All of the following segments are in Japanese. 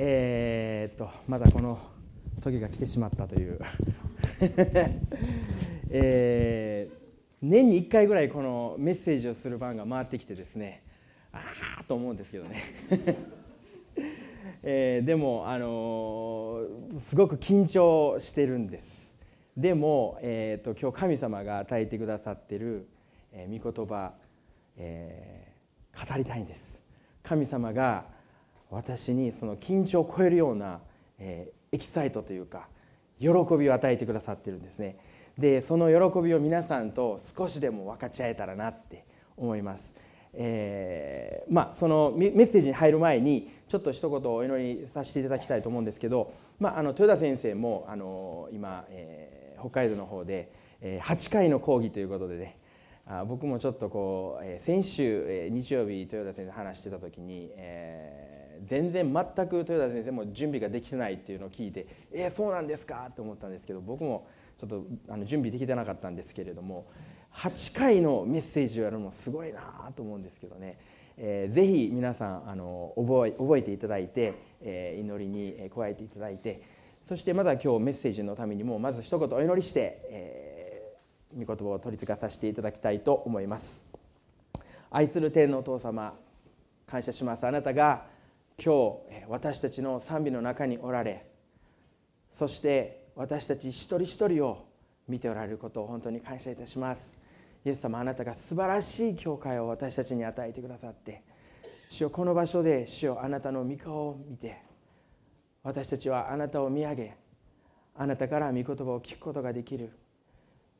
えー、っとまだこの時が来てしまったという、えー、年に1回ぐらいこのメッセージをする番が回ってきてですね。ああと思うんですけどね、えー、でも、あのー、すごく緊張してるんです。でも、えーと、今日神様が与えてくださってる、えー、御言葉、えー、語りたいんです。神様が私にその緊張を超えるような、えー、エキサイトというか喜びを与えてくださってるんですね。でその喜びを皆さんと少しでも分かち合えたらなって思います、えー、まあそのメッセージに入る前にちょっと一言お祈りさせていただきたいと思うんですけど、まあ、あの豊田先生もあの今、えー、北海道の方で8回の講義ということでねあ僕もちょっとこう先週日曜日豊田先生話してた時に、えー全然全く豊田先生も準備ができてないっていうのを聞いて「えー、そうなんですか?」と思ったんですけど僕もちょっとあの準備できてなかったんですけれども8回のメッセージをやるのもすごいなと思うんですけどね、えー、ぜひ皆さんあの覚え覚えていただいて、えー、祈りに加えていただいてそしてまだ今日メッセージのためにもまず一言お祈りして、えー、御言葉を取り継がさせていただきたいと思います。愛する天のお父様感謝しますあなたが今日私たちの賛美の中におられそして私たち一人一人を見ておられることを本当に感謝いたします。イエス様あなたが素晴らしい教会を私たちに与えてくださって主よこの場所で主よあなたの御顔を見て私たちはあなたを見上げあなたから御言葉を聞くことができる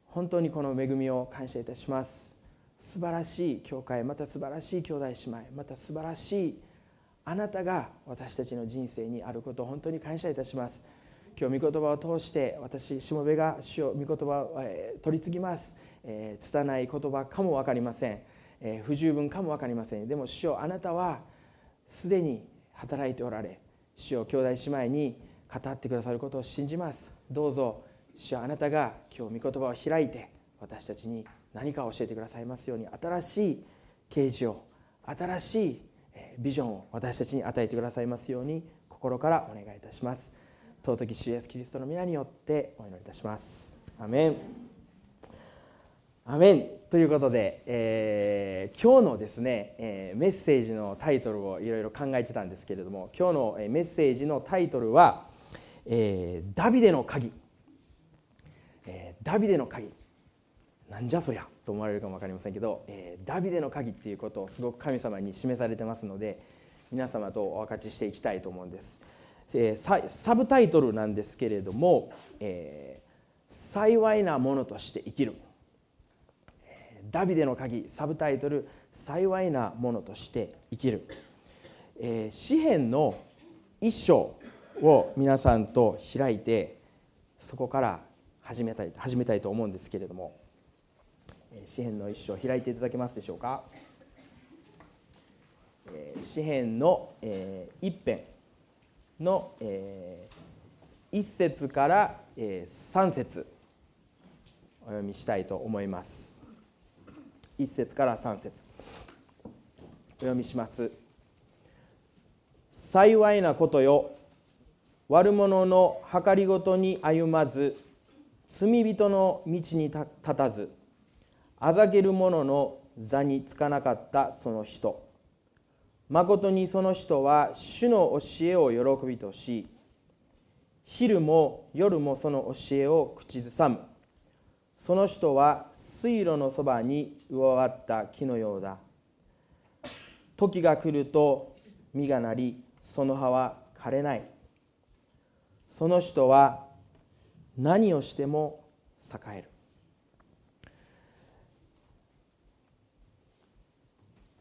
本当にこの恵みを感謝いたします。素晴らしい教会また素晴らしい兄弟姉妹また素晴らしいあなたが私たちの人生にあることを本当に感謝いたします。今日御言葉を通して私しもべが主を御言葉を取り次ぎます、えー、拙い言葉かも分かりません、えー、不十分かも分かりません。でも主よあなたはすでに働いておられ主を兄弟姉妹に語ってくださることを信じます。どうぞ主よあなたが今日御言葉を開いて私たちに何かを教えてくださいますように新しい啓示を新しいビジョンを私たちに与えてくださいますように心からお願いいたします。尊き主イエスキリストの皆によってお祈りいたします。アメン。アメン。ということで、えー、今日のですね、えー、メッセージのタイトルをいろいろ考えてたんですけれども今日のメッセージのタイトルは「えー、ダビデの鍵」えー「ダビデの鍵」なんじゃそりゃ。と思われるかも分かりませんけど、えー、ダビデの鍵っていうことをすごく神様に示されてますので皆様とお分かちしていきたいと思うんです、えー、サブタイトルなんですけれども、えー、幸いなものとして生きる。ダビデの鍵サブタイトル幸いなものとして生きる、えー、詩篇の一章を皆さんと開いてそこから始めたい始めたいと思うんですけれども詩篇の一章開いていただけますでしょうか？詩篇の一編の一節から三節。お読みしたいと思います。一節から三節。お読みします。幸いなことよ。悪者の計りごとに歩まず罪人の道に立たず。あざける者の座につかなかったその人。まことにその人は主の教えを喜びとし昼も夜もその教えを口ずさむ。その人は水路のそばに植わった木のようだ。時が来ると実がなりその葉は枯れない。その人は何をしても栄える。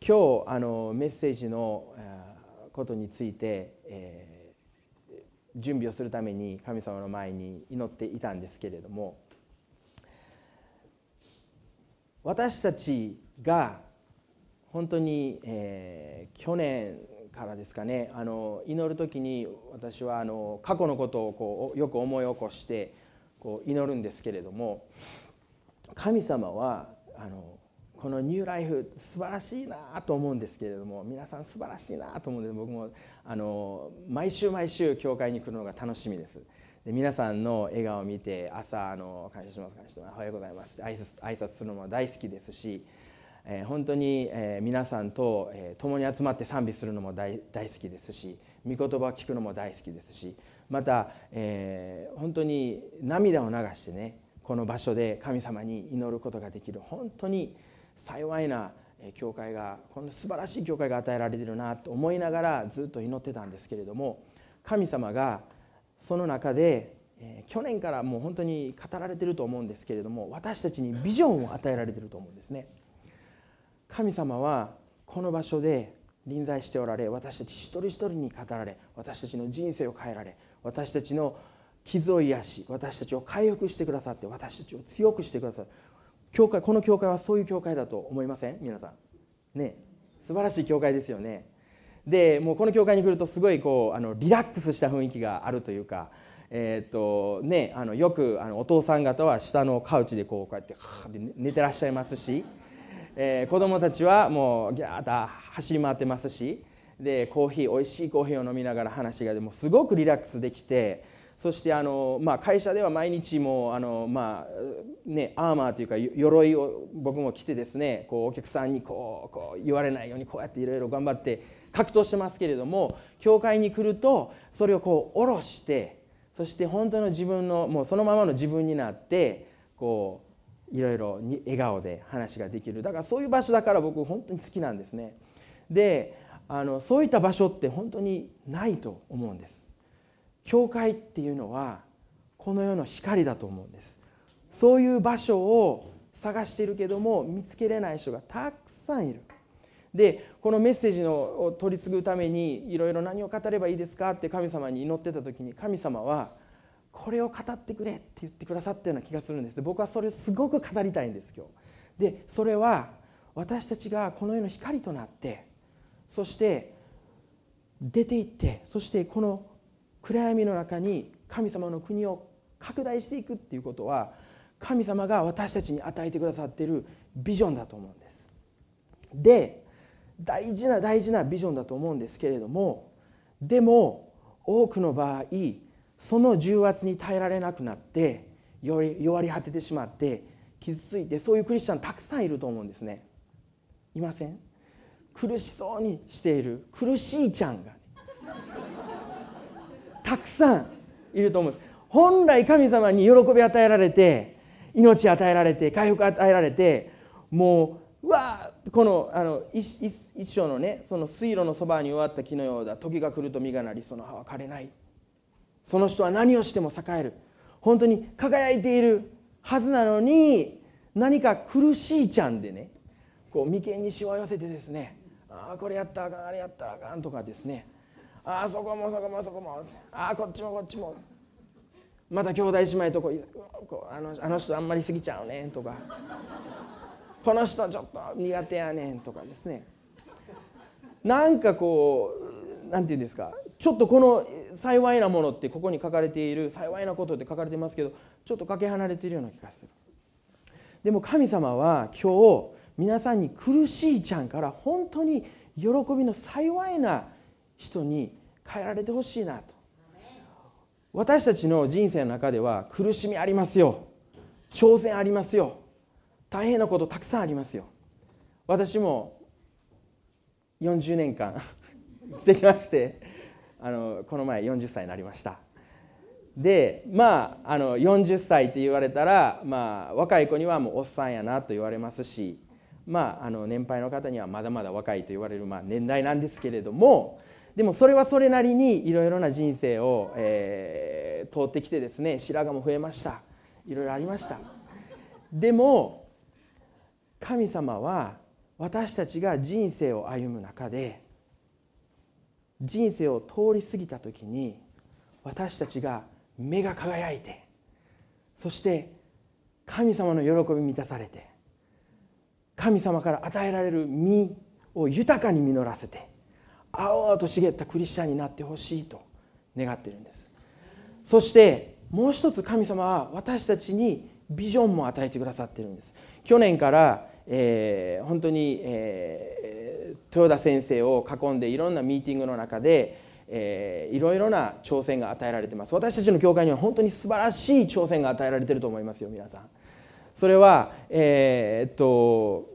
今日あのメッセージのことについて、えー、準備をするために神様の前に祈っていたんですけれども私たちが本当に、えー、去年からですかねあの祈る時に私はあの過去のことをこうよく思い起こしてこう祈るんですけれども神様はあのこのニューライフ素晴らしいなと思うんですけれども皆さん素晴らしいなと思うんで僕もあの毎週毎週教会に来るのが楽しみです。で皆さんの笑顔を見て朝あの感謝します感謝します。おはようございます。挨拶挨拶するのも大好きですし、えー、本当に、えー、皆さんと、えー、共に集まって賛美するのも大大好きですし御言葉を聞くのも大好きですしまた、えー、本当に涙を流してねこの場所で神様に祈ることができる本当に幸いな教会がこんな素晴らしい教会が与えられてるなと思いながらずっと祈ってたんですけれども神様がその中で去年からもう本当に語られてると思うんですけれども私たちにビジョンを与えられてると思うんですね。神様はこの場所で臨在しておられ私たち一人一人に語られ私たちの人生を変えられ私たちの傷を癒し私たちを回復してくださって私たちを強くしてくださる。教会この教会はそういう教会だと思いません？皆さん。ね。素晴らしい教会ですよね。でもうこの教会に来るとすごいこうあのリラックスした雰囲気があるというかえーとね、あのよくあのお父さん方は下のカウチでこうこうやって寝てらっしゃいますし、えー、子供たちはもうギャーッと走り回ってますしでコーヒーおいしいコーヒーを飲みながら話がでもすごくリラックスできてそしてあの、まあ、会社では毎日もあの、まあね、アーマーというか鎧を僕も着てですねこうお客さんにこうこう言われないようにこうやっていろいろ頑張って格闘してますけれども教会に来るとそれをこう下ろしてそして本当の自分のもうそのままの自分になってこういろいろに笑顔で話ができるだからそういう場所だから僕本当に好きなんですね。であのそういった場所って本当にないと思うんです。教会っていうのはこの世の光だと思うんです。そういう場所を探しているけども見つけれない人がたくさんいる。でこのメッセージのを取り継ぐためにいろいろ何を語ればいいですかって神様に祈ってた時に神様はこれを語ってくれって言ってくださったような気がするんです。僕はそれをすごく語りたいんです今日。でそれは私たちがこの世の光となってそして出ていってそしてこの暗闇の中に神様の国を拡大していくっていうことは神様が私たちに与えてくださっているビジョンだと思うんです。で大事な大事なビジョンだと思うんですけれどもでも多くの場合その重圧に耐えられなくなって弱り果ててしまって傷ついてそういうクリスチャンたくさんいると思うんですね。いません？苦しそうにしている苦しいちゃんがたくさんいると思うんです。本来神様に喜び与えられて命与えられて回復与えられてもううわこのあの一一章のねその水路のそばに終わった木のようだ。時が来ると実がなりその葉は枯れない。その人は何をしても栄える。本当に輝いているはずなのに何か苦しいちゃんでねこう眉間にしわ寄せてですねああこれやったあかんあれやったあかんとかですね。ああそこもそこもそこもああこっちもこっちもまた兄弟姉妹とこあのあの人あんまり過ぎちゃうねとかこの人ちょっと苦手やねんとかですね。なんかこうなんて言うんですかちょっとこの幸いなものってここに書かれている幸いなことって書かれてますけどちょっとかけ離れているような気がするでも神様は今日皆さんに苦しいちゃんから本当に喜びの幸いな人に変えられてほしいなと。私たちの人生の中では苦しみありますよ。挑戦ありますよ。大変なことたくさんありますよ。私も40年間生きてきましてあのこの前40歳になりました。でまああの40歳って言われたら、まあ、若い子にはもうおっさんやなと言われますしまああの年配の方にはまだまだ若いと言われる、まあ、年代なんですけれどもでもそれはそれなりにいろいろな人生を、えー、通ってきてですね白髪も増えました。いろいろありました。でも神様は私たちが人生を歩む中で人生を通り過ぎた時に私たちが目が輝いてそして神様の喜び満たされて神様から与えられる実を豊かに実らせて青々と茂ったクリスチャンになってほしいと願っているんです。そしてもう一つ神様は私たちにビジョンも与えてくださっているんです。去年からえー、本当に、えー、豊田先生を囲んでいろんなミーティングの中で、えー、いろいろな挑戦が与えられてます。私たちの教会には本当に素晴らしい挑戦が与えられてると思いますよ皆さん。それはえー、っと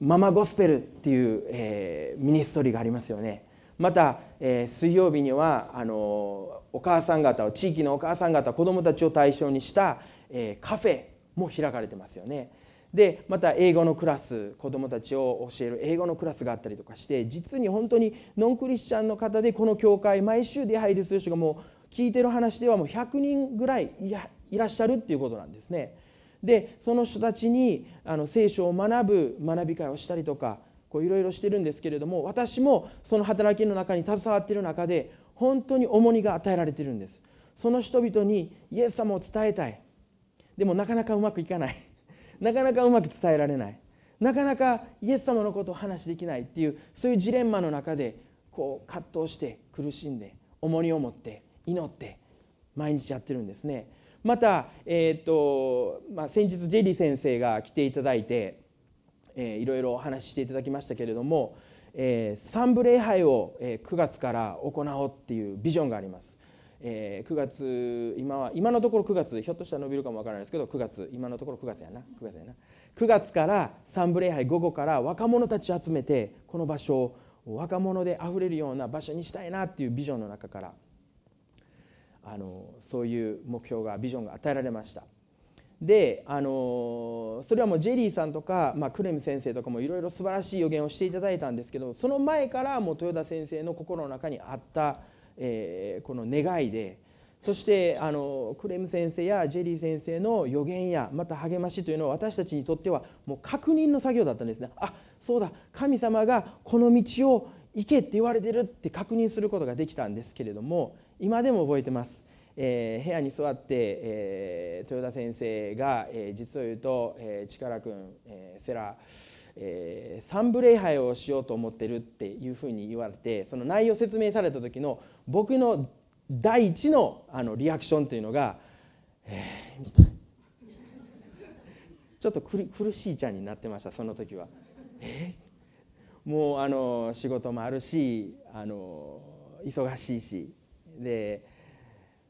ママゴスペルっていう、えー、ミニストリーがありますよね。また、えー、水曜日にはあのお母さん方を地域のお母さん方子どもたちを対象にした、えー、カフェも開かれてますよねでまた英語のクラス子どもたちを教える英語のクラスがあったりとかして実に本当にノンクリスチャンの方でこの教会毎週出入りする人がもう聞いてる話ではもう100人ぐらいいらっしゃるっていうことなんですね。でその人たちにあの聖書を学ぶ学び会をしたりとかいろいろしてるんですけれども私もその働きの中に携わっている中で本当に重荷が与えられているんです。その人々にイエス様を伝えたい。でもなかなかうまくいかない。なかなかうまく伝えられない。なかなかイエス様のことを話しできないっていうそういうジレンマの中でこう葛藤して苦しんで重荷を持って祈って毎日やってるんですね。また、えーとまあ、先日ジェリー先生が来ていただいて、えー、いろいろお話ししていただきましたけれども、えー、三部礼拝を、えー、9月から行おうっていうビジョンがあります。えー、9月今は今のところ9月ひょっとしたら伸びるかもわからないですけど9月今のところ9月やな。9月やな。9月から三部礼拝午後から若者たち集めてこの場所を若者であふれるような場所にしたいなっていうビジョンの中からあのそういう目標がビジョンが与えられました。であのそれはもうジェリーさんとか、まあ、クレム先生とかもいろいろ素晴らしい予言をしていただいたんですけどその前からもう豊田先生の心の中にあった、えー、この願いでそしてあのクレム先生やジェリー先生の予言やまた励ましというのは私たちにとってはもう確認の作業だったんですね。あそうだ神様がこの道を行けって言われてるって確認することができたんですけれども今でも覚えてます、えー、部屋に座って、えー、豊田先生が、えー、実を言うと、えー、力君、えー、セラえー、三部礼拝をしようと思ってるっていうふうに言われてその内容説明された時の僕の第一のあのリアクションというのが、えー、ちょっと苦しいちゃんになってましたその時は。えー、もうあの仕事もあるしあの忙しいしで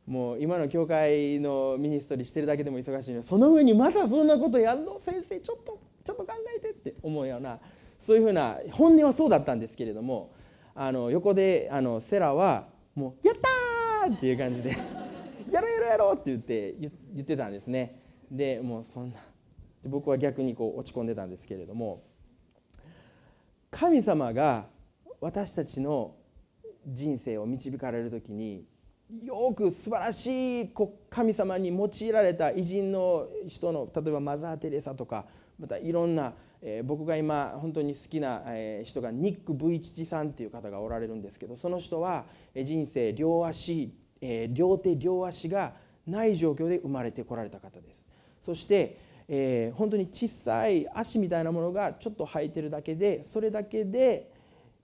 もう今の教会のミニストリーしてるだけでも忙しいのにその上にまだそんなことやんの？先生ちょっとちょっと考えてって思うようなそういうふうな本音はそうだったんですけれどもあの横であのセラはもう「やった!」っていう感じで「やろうやろうやろう!」って言って言ってたんですねでもうそんな僕は逆にこう落ち込んでたんですけれども神様が私たちの人生を導かれる時によく素晴らしい神様に用いられた偉人の人の例えばマザー・テレサとかまたいろんな、えー、僕が今本当に好きな、え、人がニック・ブイチチさんっていう方がおられるんですけどその人は人生両足、えー、両手両足がない状況で生まれてこられた方です。そして、えー、本当に小さい足みたいなものがちょっと生えてるだけでそれだけで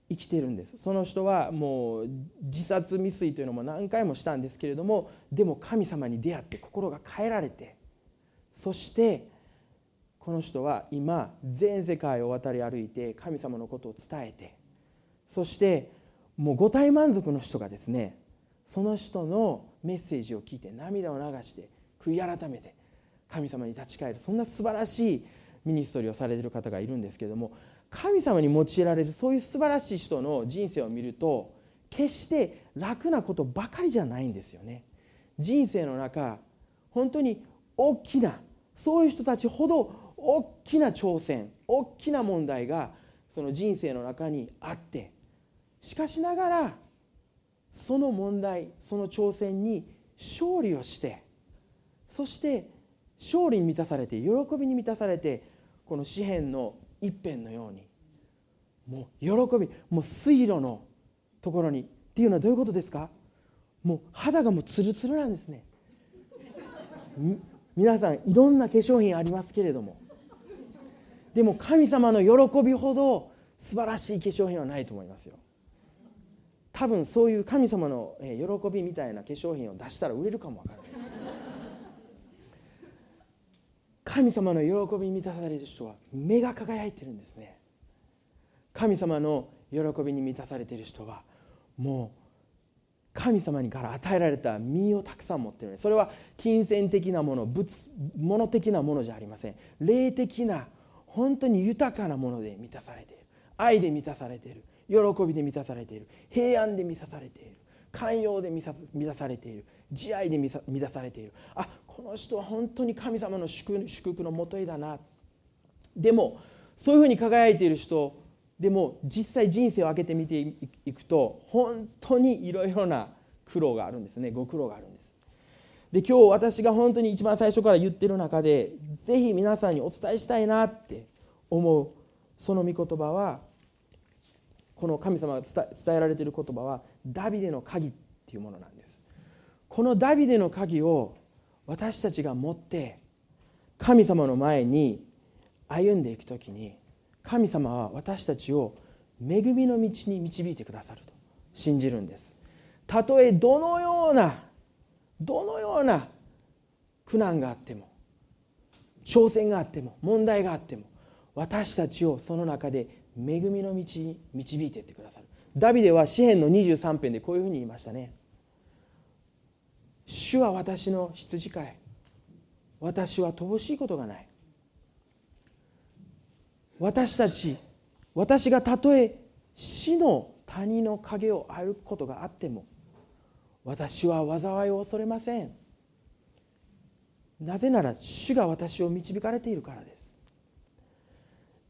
生きてるんです。その人はもう自殺未遂というのも何回もしたんですけれどもでも神様に出会って心が変えられてそしてこの人は今全世界を渡り歩いて神様のことを伝えてそしてもう五体満足の人がですねその人のメッセージを聞いて涙を流して悔い改めて神様に立ち返るそんな素晴らしいミニストリーをされてる方がいるんですけれども神様に用いられるそういう素晴らしい人の人生を見ると決して楽なことばかりじゃないんですよね。人生の中本当に大きなそういう人たちほど大きな挑戦大きな問題がその人生の中にあってしかしながらその問題その挑戦に勝利をしてそして勝利に満たされて喜びに満たされてこの詩篇の一辺のようにもう喜びもう水路のところにっていうのはどういうことですか？もう肌がもうツルツルなんですね。皆さんいろんな化粧品ありますけれども。でも神様の喜びほど素晴らしい化粧品はないと思いますよ。多分そういう神様の喜びみたいな化粧品を出したら売れるかもわからないです。神様の喜びに満たされる人は目が輝いてるんですね。神様の喜びに満たされている人はもう神様にから与えられた身をたくさん持っている。それは金銭的なもの物物的なものじゃありません。霊的な本当に豊かなもので満たされている。愛で満たされている。喜びで満たされている。平安で満たされている。寛容で満たされている。慈愛で満たされている。あこの人は本当に神様の祝福のもとへだな。でもそういうふうに輝いている人でも実際人生を開けてみていくと本当にいろいろな苦労があるんですね。ご苦労があるんです。で今日私が本当に一番最初から言ってる中でぜひ皆さんにお伝えしたいなって思うその御言葉はこの神様が伝えられている言葉はダビデの鍵っていうものなんです。このダビデの鍵を私たちが持って神様の前に歩んでいく時に神様は私たちを恵みの道に導いてくださると信じるんです。たとえどのようなどのような苦難があっても挑戦があっても問題があっても私たちをその中で恵みの道に導いていってくださる。ダビデは詩篇の23編でこういうふうに言いましたね。主は私の羊飼い。私は乏しいことがない。私たち私がたとえ死の谷の影を歩くことがあっても私は災いを恐れません。なぜなら主が私を導かれているからです。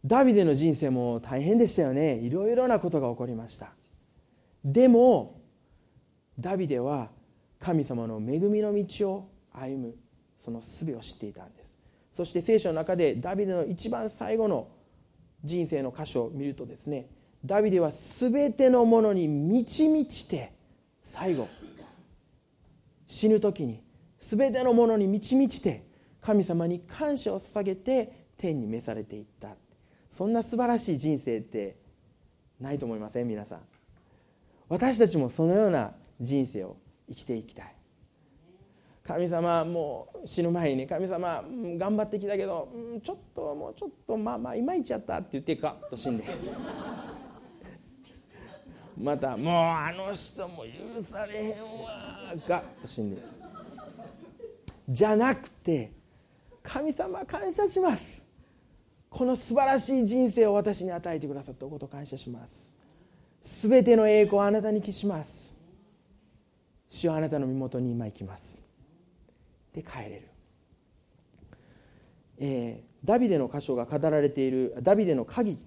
ダビデの人生も大変でしたよね。いろいろなことが起こりました。でもダビデは神様の恵みの道を歩むその術を知っていたんです。そして聖書の中でダビデの一番最後の人生の箇所を見るとですねダビデは全てのものに満ち満ちて最後死ぬ時に全てのものに満ち満ちて神様に感謝を捧げて天に召されていった。そんな素晴らしい人生ってないと思いません？皆さん。私たちもそのような人生を生きていきたい。神様もう死ぬ前に神様頑張ってきたけどちょっともうちょっとまあまあいまいちやったって言ってガッと死んで。またもうあの人も許されへんわガッと死んで。じゃなくて神様感謝します。この素晴らしい人生を私に与えてくださったこと感謝します。全ての栄光をあなたに帰します。主はあなたの身元に今行きます。で帰れる、えー、ダビデの箇所が語られているダビデの鍵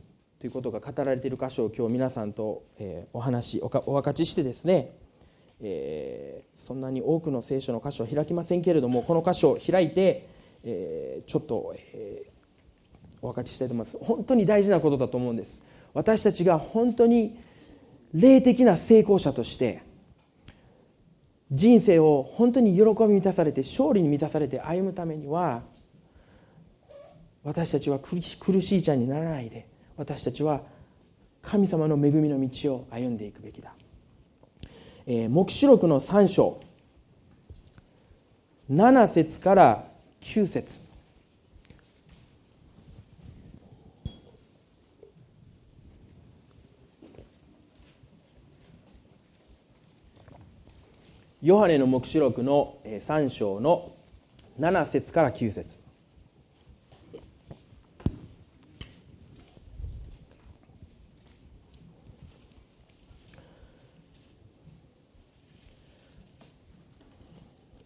ということが語られている箇所を今日皆さんと、えー、お話お分かちしてですね、えー、そんなに多くの聖書の箇所は開きませんけれどもこの箇所を開いて、えー、ちょっと、えー、お分かちしたいと思います。本当に大事なことだと思うんです。私たちが本当に霊的な成功者として人生を本当に喜び満たされて勝利に満たされて歩むためには私たちは苦しいちゃんにならないで私たちは神様の恵みの道を歩んでいくべきだ、えー、黙示録の3章。7節から9節。ヨハネの黙示録の3章の7節から9節。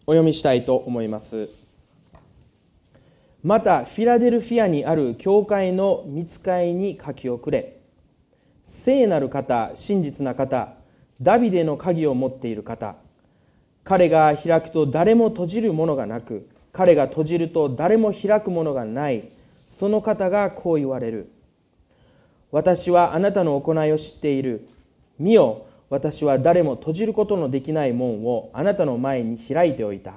お読みしたいと思います。またフィラデルフィアにある教会の見つかいに書き遅れ。聖なる方真実な方ダビデの鍵を持っている方。彼が開くと誰も閉じるものがなく彼が閉じると誰も開くものがない。その方がこう言われる。私はあなたの行いを知っている。見よ私は誰も閉じることのできない門をあなたの前に開いておいた。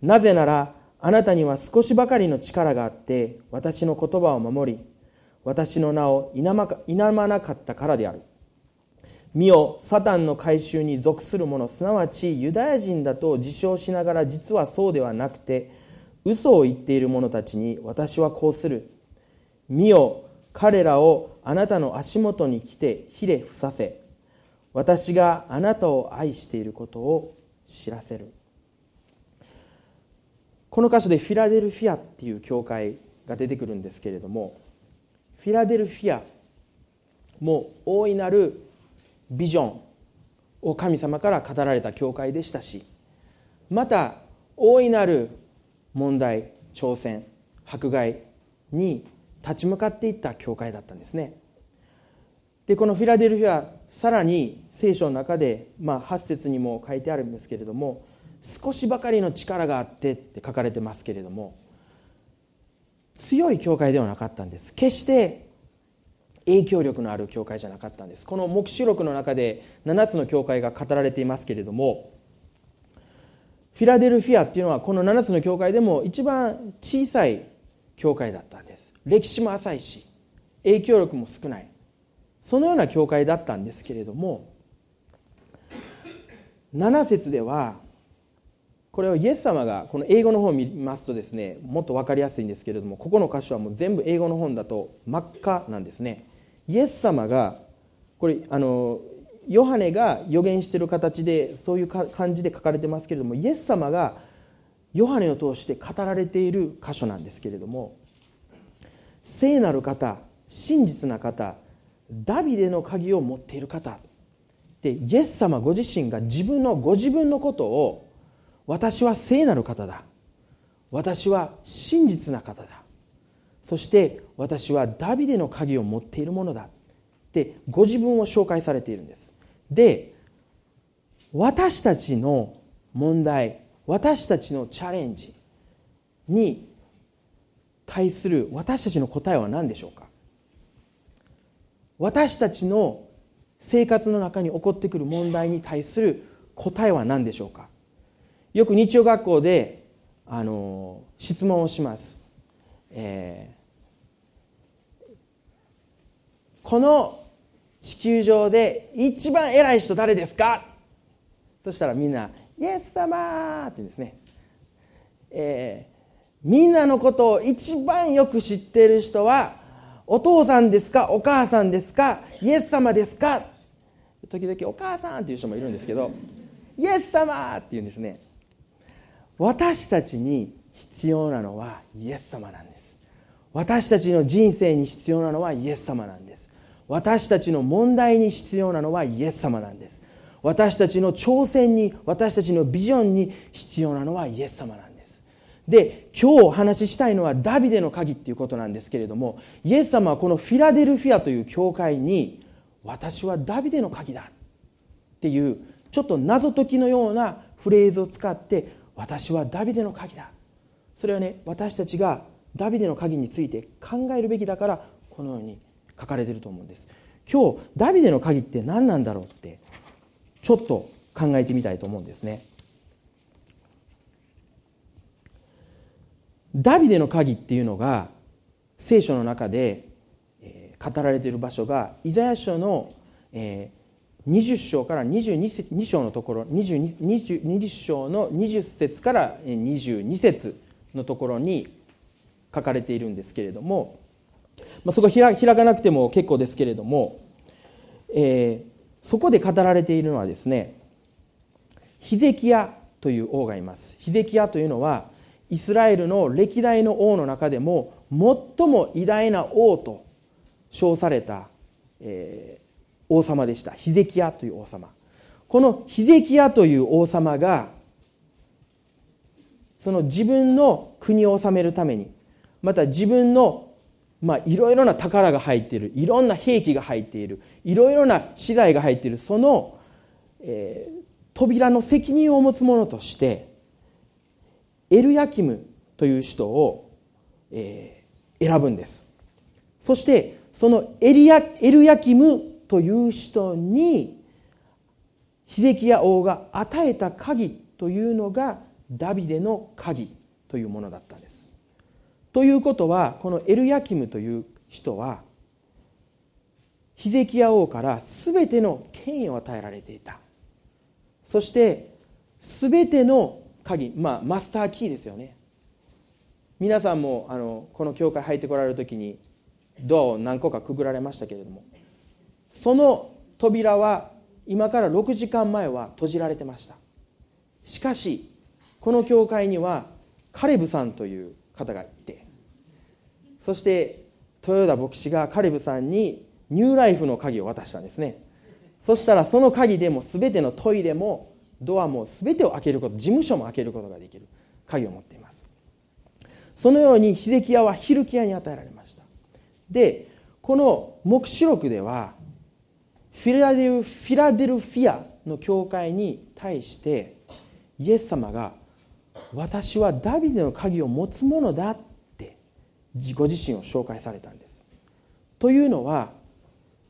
なぜならあなたには少しばかりの力があって私の言葉を守り私の名を否まなかったからである。見よサタンの改宗に属する者すなわちユダヤ人だと自称しながら実はそうではなくて嘘を言っている者たちに私はこうする。見よ彼らをあなたの足元に来てひれ伏させ私があなたを愛していることを知らせる。この箇所でフィラデルフィアっていう教会が出てくるんですけれどもフィラデルフィアも大いなるビジョンを神様から語られた教会でしたしまた大いなる問題挑戦迫害に立ち向かっていった教会だったんですね。でこのフィラデルフィアさらに聖書の中で、まあ、8節にも書いてあるんですけれども少しばかりの力があってって書かれてますけれども強い教会ではなかったんです。決して影響力のある教会じゃなかったんです。この黙示録の中で7つの教会が語られていますけれどもフィラデルフィアっていうのはこの7つの教会でも一番小さい教会だったんです。歴史も浅いし影響力も少ない。そのような教会だったんですけれども7節ではこれをイエス様がこの英語の方を見ますとですねもっと分かりやすいんですけれどもここの箇所はもう全部英語の本だと真っ赤なんですね。イエス様がこれあのヨハネが予言している形でそういう感じで書かれてますけれどもイエス様がヨハネを通して語られている箇所なんですけれども聖なる方真実な方ダビデの鍵を持っている方でイエス様ご自身が自分のご自分のことを私は聖なる方だ。私は真実な方だ。そして私はダビデの鍵を持っているものだってご自分を紹介されているんです。で私たちの問題私たちのチャレンジに対する私たちの答えは何でしょうか？私たちの生活の中に起こってくる問題に対する答えは何でしょうか？よく日曜学校であの質問をします、えー、この地球上で一番偉い人誰ですか？そしたらみんな「イエス様!」って言うんですね、えー、みんなのことを一番よく知っている人はお父さんですか？お母さんですか？イエス様ですか？時々お母さん！っていう人もいるんですけどイエス様！って言うんですね。私たちに必要なのはイエス様なんです。私たちの人生に必要なのはイエス様なんです。私たちの問題に必要なのはイエス様なんです。私たちの挑戦に私たちのビジョンに必要なのはイエス様なんです。で今日お話ししたいのはダビデの鍵っていうことなんですけれどもイエス様はこのフィラデルフィアという教会に私はダビデの鍵だっていうちょっと謎解きのようなフレーズを使って私はダビデの鍵だ。それはね私たちがダビデの鍵について考えるべきだからこのように書かれてると思うんです。今日ダビデの鍵って何なんだろうってちょっと考えてみたいと思うんですね。ダビデの鍵っていうのが聖書の中で語られている場所がイザヤ書の20章から22章のところ 20, 20章の20節から22節のところに書かれているんですけれどもまあ、そこ開開かなくても結構ですけれども、えー、そこで語られているのはですねヒゼキヤという王がいます。ヒゼキヤというのはイスラエルの歴代の王の中でも最も偉大な王と称された、えー、王様でした。ヒゼキヤという王様。このヒゼキヤという王様がその自分の国を治めるためにまた自分のまあ、いろいろな宝が入っている。いろんな兵器が入っている。いろいろな資材が入っている。その、えー、扉の責任を持つ者としてエルヤキムという人を、えー、選ぶんです。そしてそのエリヤエルヤキムという人にヒゼキヤ王が与えた鍵というのがダビデの鍵というものだったんです。ということはこのエルヤキムという人はヒゼキヤ王から全ての権威を与えられていた。そして全ての鍵、まあ、マスターキーですよね。皆さんもあのこの教会入ってこられる時にドアを何個かくぐられましたけれどもその扉は今から6時間前は閉じられてました。しかしこの教会にはカレブさんという方がいてそして豊田牧師がカレブさんにニューライフの鍵を渡したんですね。そしたらその鍵でも全てのトイレもドアも全てを開けること事務所も開けることができる鍵を持っています。そのようにヒゼキヤはヒルキヤに与えられました。でこの黙示録ではフィラデルフィラデルフィアの教会に対してイエス様が私はダビデの鍵を持つ者だご自身を紹介されたんです。というのは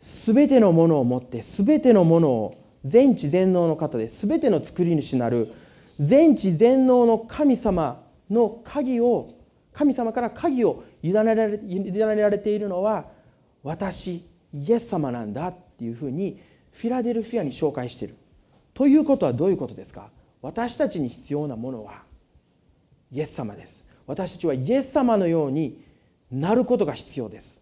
全てのものを持って全てのものを全知全能の方で全ての作り主なる全知全能の神様の鍵を神様から鍵を委ねられ委ねられているのは私イエス様なんだっていうふうにフィラデルフィアに紹介している。ということはどういうことですか？私たちに必要なものはイエス様です。私たちはイエス様のようになることが必要です。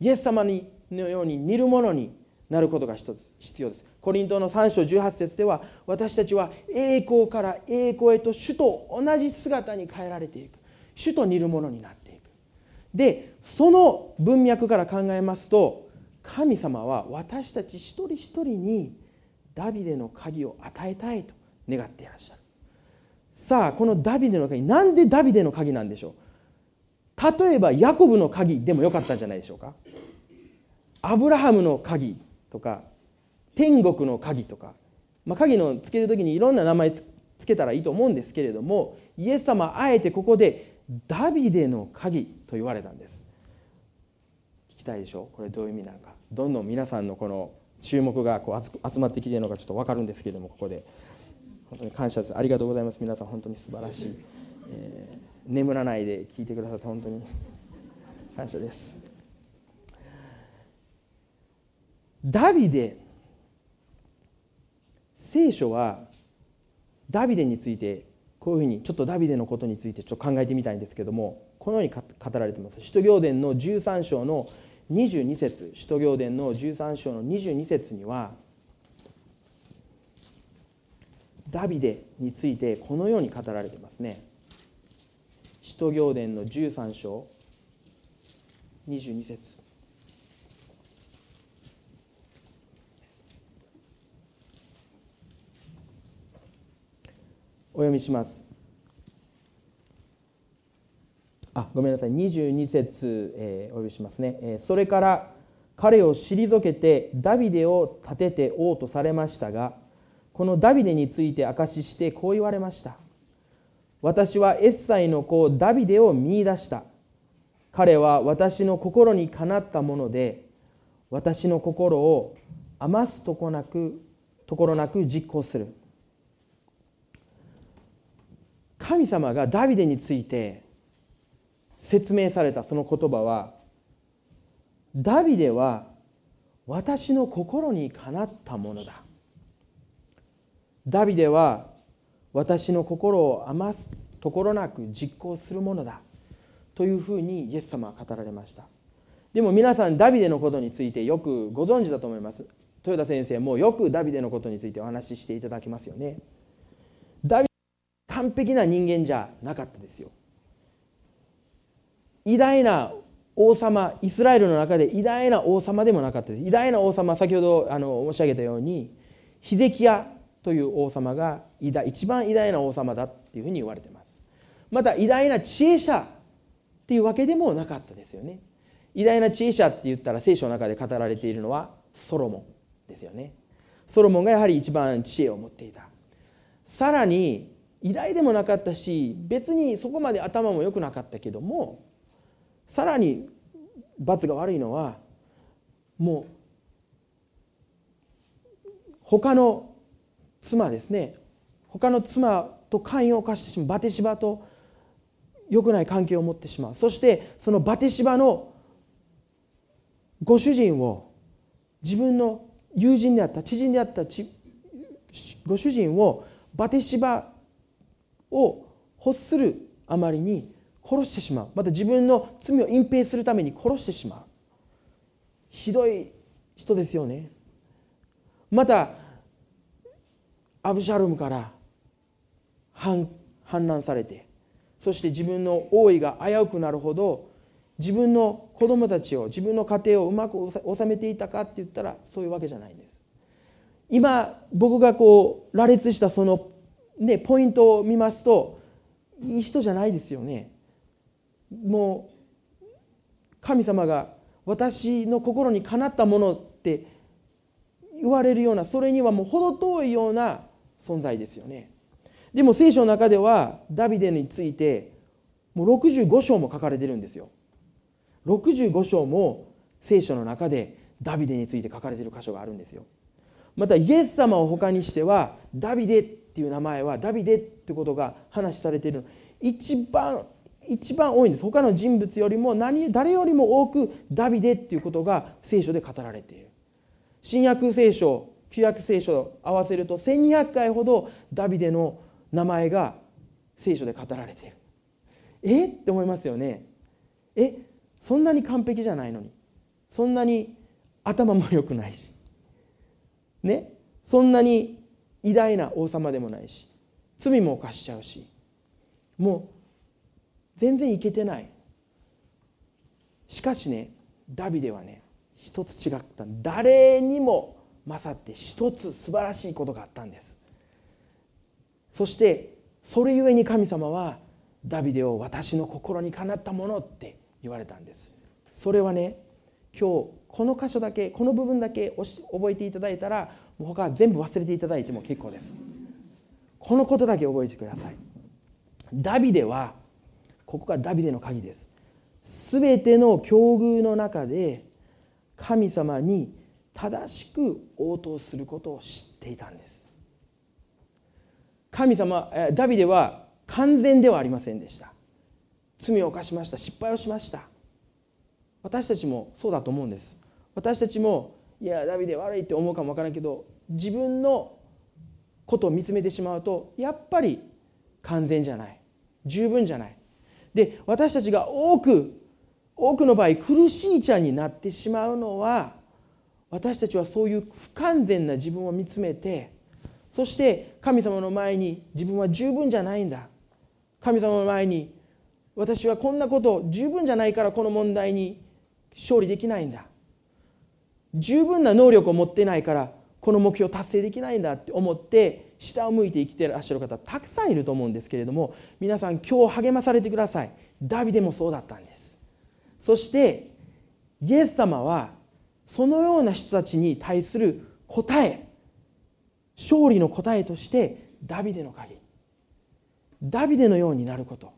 イエス様にのように似るものになることが一つ必要です。コリントの3章18節では私たちは栄光から栄光へと主と同じ姿に変えられていく。主と似るものになっていく。でその文脈から考えますと神様は私たち一人一人にダビデの鍵を与えたいと願っていらっしゃる。さあこのダビデの鍵なんでダビデの鍵なんでしょう？例えばヤコブの鍵でもよかったんじゃないでしょうか。アブラハムの鍵とか天国の鍵とか、まあ、鍵のつける時にいろんな名前つけたらいいと思うんですけれどもイエス様あえてここでダビデの鍵と言われたんです。聞きたいでしょこれどういう意味なのか。どんどん皆さんのこの注目がこう集まってきているのかちょっと分かるんですけれどもここで。本当に感謝です。ありがとうございます。皆さん本当に素晴らしい、えー、眠らないで聞いてくださって本当に 感謝です。ダビデ聖書はダビデについてこういうふうにちょっとダビデのことについてちょっと考えてみたいんですけどもこのように語られてます。使徒行伝の13章の22節使徒行伝の13章の22節にはダビデについてこのように語られてますね。使徒行伝の13章。22節。お読みします。あごめんなさい。22節、えー、お読みしますね、えー、それから彼を退けてダビデを立てて王とされましたがこのダビデについて証ししてこう言われました。私はエッサイの子ダビデを見いだした。彼は私の心にかなったもので私の心を余すとこなくところなく実行する。神様がダビデについて説明されたその言葉はダビデは私の心にかなったものだ。ダビデは私の心を余すところなく実行するものだ。というふうにイエス様は語られました。でも皆さんダビデのことについてよくご存知だと思います。豊田先生もよくダビデのことについてお話ししていただきますよね。ダビデ完璧な人間じゃなかったですよ。偉大な王様イスラエルの中で偉大な王様でもなかったです。偉大な王様先ほどあの申し上げたようにヒゼキヤという王様が一番偉大な王様だっていうふうに言われてます。また偉大な知恵者っていうわけでもなかったですよね。偉大な知恵者って言ったら聖書の中で語られているのはソロモンですよね。ソロモンがやはり一番知恵を持っていた。さらに偉大でもなかったし別にそこまで頭も良くなかったけどもさらに罰が悪いのはもう他の妻ですね。他の妻と関与を犯してしまうバテシバと良くない関係を持ってしまう。そしてそのバテシバのご主人を自分の友人であった知人であったご主人をバテシバを欲するあまりに殺してしまう。また自分の罪を隠蔽するために殺してしまう。ひどい人ですよね。またアブシャロムから反反乱されてそして自分の王位が危うくなるほど自分の子供たちを自分の家庭をうまく収めていたかって言ったらそういうわけじゃないんです。今僕がこう羅列したその、ね、ポイントを見ますといい人じゃないですよね。もう神様が私の心にかなったものって言われるようなそれにはもう程遠いような存在ですよね。でも聖書の中ではダビデについてもう65章も書かれてるんですよ。65章も聖書の中でダビデについて書かれてる箇所があるんですよ。またイエス様を他にしてはダビデっていう名前はダビデってことが話されている一番一番多いんです。他の人物よりも何誰よりも多くダビデっていうことが聖書で語られている。新約聖書旧約聖書を合わせると1200回ほどダビデの名前が聖書で語られている。え？って思いますよね。え？そんなに完璧じゃないのに。そんなに頭も良くないし。ね？そんなに偉大な王様でもないし。罪も犯しちゃうし。もう全然いけてない。しかしねダビデはね一つ違った。誰にも勝って一つ素晴らしいことがあったんです。そしてそれゆえに神様はダビデを私の心にかなったものって言われたんです。それはね今日この箇所だけこの部分だけ覚えていただいたらもう他は全部忘れていただいても結構です。このことだけ覚えてください。ダビデはここがダビデの鍵です。全ての境遇の中で神様に正しく応答することを知っていたんです。神様ダビデは完全ではありませんでした。罪を犯しました。失敗をしました。私たちもそうだと思うんです。私たちもいやダビデ悪いって思うかもわからんけど自分のことを見つめてしまうとやっぱり完全じゃない。十分じゃない。で私たちが多く多くの場合苦しい茶になってしまうのは私たちはそういう不完全な自分を見つめてそして神様の前に自分は十分じゃないんだ。神様の前に私はこんなこと十分じゃないからこの問題に勝利できないんだ。十分な能力を持ってないからこの目標達成できないんだって思って下を向いて生きてらっしゃる方たくさんいると思うんですけれども皆さん今日励まされてください。ダビデもそうだったんです。そしてイエス様はそのような人たちに対する答え勝利の答えとしてダビデの鍵。ダビデのようになること。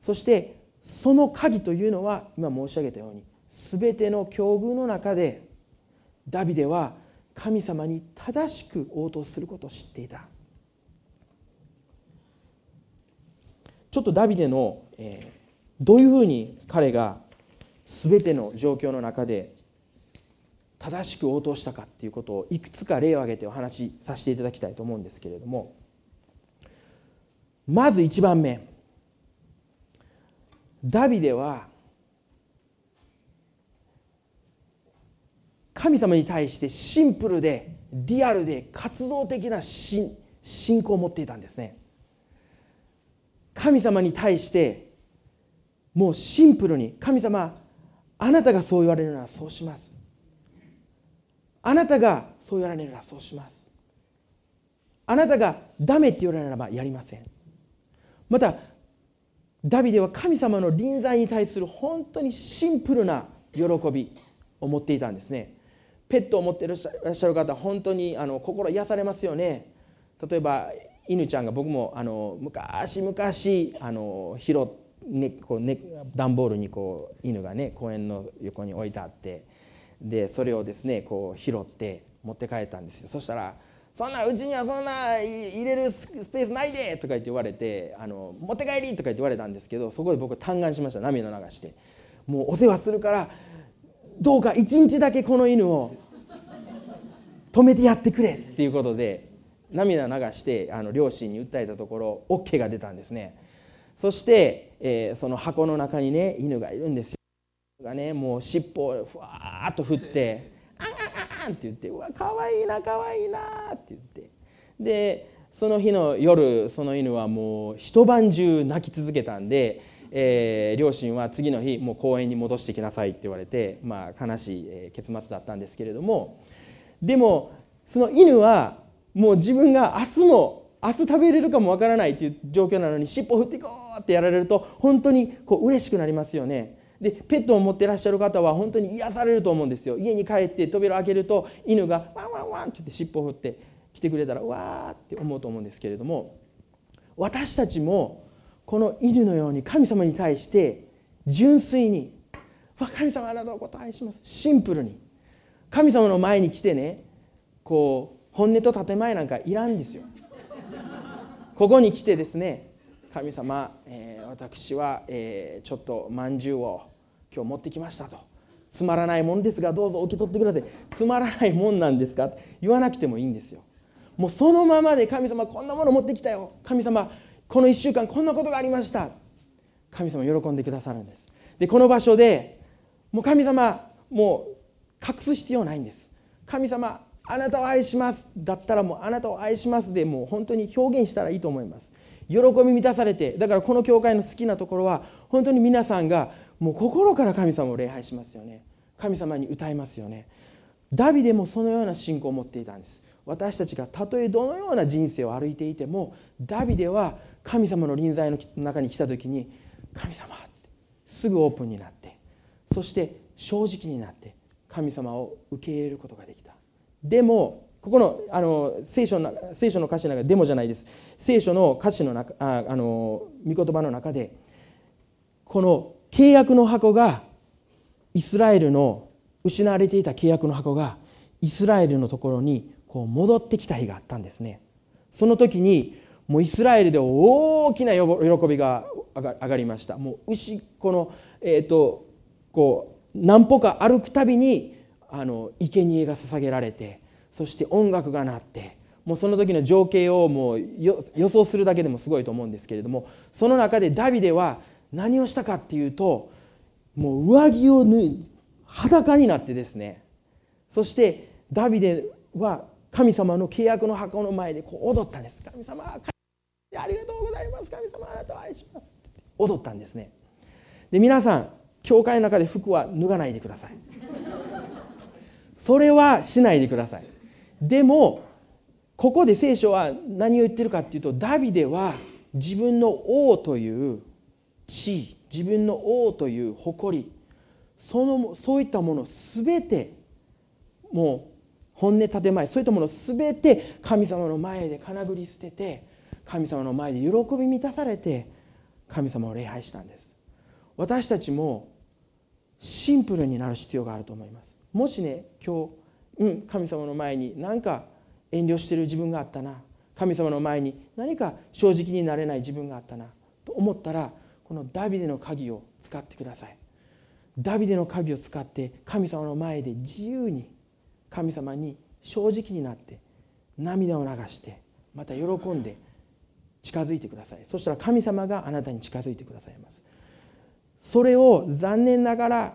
そしてその鍵というのは今申し上げたように全ての境遇の中でダビデは神様に正しく応答することを知っていた。ちょっとダビデの、えー、どういうふうに彼が全ての状況の中で正しく応答したかっていうことをいくつか例を挙げてお話しさせていただきたいと思うんですけれどもまず1番目。ダビデは神様に対してシンプルでリアルで活動的な信仰を持っていたんですね。神様に対してもうシンプルに神様あなたがそう言われるならそうします。あなたがそう言われるならそうします。あなたがダメって言われるならばやりません。またダビデは神様の臨在に対する本当にシンプルな喜びを持っていたんですね。ペットを持っていらっしゃる方本当にあの心癒されますよね。例えば犬ちゃんが僕もあの昔昔あの拾っねこうね段ボールにこう犬がね公園の横に置いてあってでそれをですねこう拾って持って帰ったんですよそしたら「そんなうちにはそんな入れるスペースないで!」とか言って言われてあの「持って帰り!」とか言って言われたんですけどそこで僕嘆願しました涙流して「もうお世話するからどうか一日だけこの犬を止めてやってくれっていうことで涙流してあの両親に訴えたところ OK が出たんですねそしてえー、その箱の中にね犬がいるんですよがねもう尻尾をふわっと振って「あんあんあん」って言って「うわかわいいなかわいいな」って言ってでその日の夜その犬はもう一晩中泣き続けたんで、えー、両親は次の日もう公園に戻してきなさいって言われて、まあ、悲しい結末だったんですけれどもでもその犬はもう自分が明日も明日食べれるかもわからないっていう状況なのに尻尾振っていこうってやられると本当にこう嬉しくなりますよね。でペットを持ってらっしゃる方は本当に癒されると思うんですよ。家に帰って扉を開けると犬がワンワンワンって言って尻尾を振って来てくれたらわーって思うと思うんですけれども私たちもこの犬のように神様に対して純粋に「神様あなたのことを愛します」シンプルに。神様の前に来てねこう本音と建前なんかいらんですよ。ここに来てですね神様、えー、私は、えー、ちょっとまんじゅうを今日持ってきましたと。つまらないもんですがどうぞ受け取ってください。つまらないもんなんですか？って言わなくてもいいんですよ。もうそのままで神様こんなもの持ってきたよ。神様この1週間こんなことがありました。神様喜んでくださるんです。でこの場所でもう神様もう隠す必要ないんです。神様あなたを愛します。だったらもうあなたを愛しますでもう本当に表現したらいいと思います。喜び満たされてだからこの教会の好きなところは本当に皆さんがもう心から神様を礼拝しますよね。神様に歌いますよね。ダビデもそのような信仰を持っていたんです。私たちがたとえどのような人生を歩いていてもダビデは神様の臨在の中に来た時に「神様」ってすぐオープンになってそして正直になって神様を受け入れることができた。でもここのあの聖書の聖書の歌詞の中でもじゃないです。聖書の歌詞の中ああの御言葉の中でこの契約の箱がイスラエルの失われていた契約の箱がイスラエルのところにこう戻ってきた日があったんですね。その時にもうイスラエルで大きな喜びが上がりました。もう牛このえっ、ー、とこう何歩か歩くたびにあの生贄が捧げられてそして音楽が鳴ってもうその時の情景をもう予想するだけでもすごいと思うんですけれどもその中でダビデは何をしたかっていうともう上着を脱い裸になってですねそしてダビデは神様の契約の箱の前でこう踊ったんです。神様ありがとうございます。神様あなたを愛します。踊ったんですね。で皆さん教会の中で服は脱がないでください。それはしないでください。でもここで聖書は何を言ってるかっていうとダビデは自分の王という地位自分の王という誇りそのそういったもの全てもう本音建前そういったもの全て神様の前でかなぐり捨てて神様の前で喜び満たされて神様を礼拝したんです。私たちもシンプルになる必要があると思います。もしね今日うん神様の前に何か遠慮してる自分があったな。神様の前に何か正直になれない自分があったな。と思ったらこのダビデの鍵を使ってください。ダビデの鍵を使って神様の前で自由に神様に正直になって涙を流してまた喜んで近づいてください。そしたら神様があなたに近づいてくださいます。それを残念ながら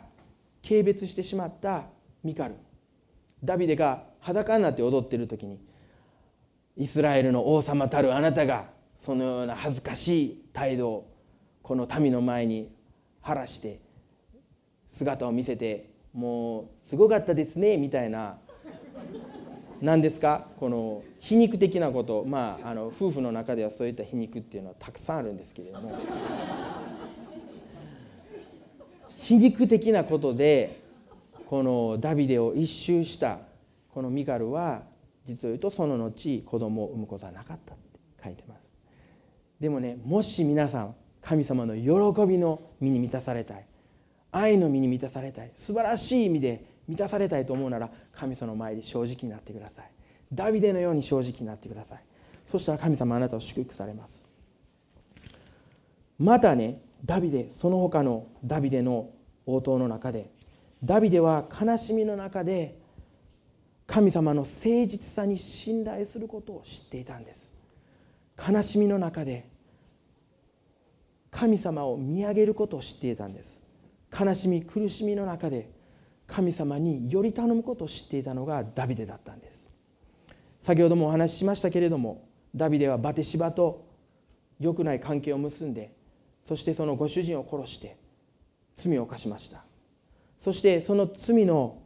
軽蔑してしまったミカル。ダビデが裸になって踊ってる時にイスラエルの王様たるあなたがそのような恥ずかしい態度をこの民の前に晴らして姿を見せてもうすごかったですねみたいな。何ですか？この皮肉的なことまああの夫婦の中ではそういった皮肉っていうのはたくさんあるんですけれども。皮肉的なことでこのダビデを一周したこのミカルは実を言うとその後子供を産むことはなかったって書いてます。でもねもし皆さん神様の喜びの身に満たされたい。愛の身に満たされたい。素晴らしい意味で満たされたいと思うなら神様の前で正直になってください。ダビデのように正直になってください。そしたら神様あなたを祝福されます。またねダビデその他のダビデの応答の中でダビデは悲しみの中で神様の誠実さに信頼することを知っていたんです。悲しみの中で神様を見上げることを知っていたんです。悲しみ苦しみの中で神様により頼むことを知っていたのがダビデだったんです。先ほどもお話ししましたけれどもダビデはバテシバと良くない関係を結んでそしてそのご主人を殺して罪を犯しました。そしてその罪の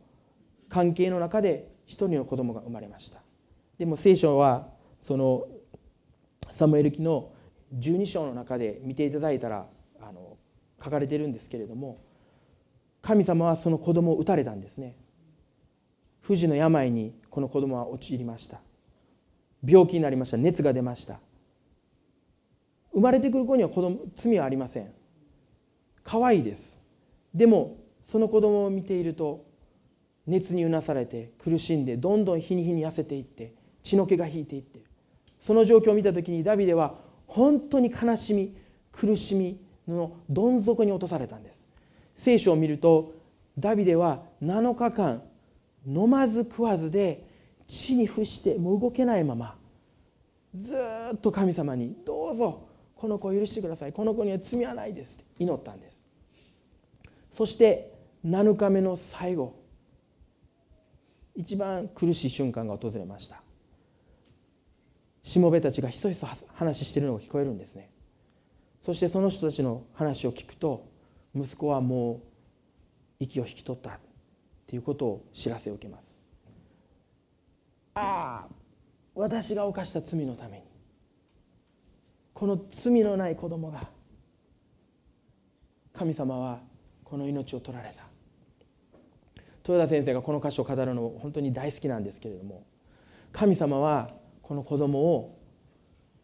関係の中で一人の子供が生まれました。でも聖書はそのサムエル記の12章の中で見ていただいたらあの書かれてるんですけれども神様はその子供を撃たれたんですね。不治の病にこの子供は陥りました。病気になりました。熱が出ました。生まれてくる子には子供罪はありません。可愛いです。でもその子供を見ていると熱にうなされて苦しんでどんどん日に日に痩せていって血の気が引いていって。その状況を見た時にダビデは本当に悲しみ苦しみのどん底に落とされたんです。聖書を見るとダビデは7日間飲まず食わずで地に伏してもう動けないままずっと神様に「どうぞこの子を許してくださいこの子には罪はないです」って祈ったんです。そして7日目の最後。一番苦しい瞬間が訪れました。しもべたちがひそひそ話しているのが聞こえるんですね。そしてその人たちの話を聞くと息子はもう息を引き取ったということを知らせを受けます。ああ私が犯した罪のためにこの罪のない子供が神様はこの命を取られた。豊田先生がこの箇所を語るの本当に大好きなんですけれども神様はこの子供を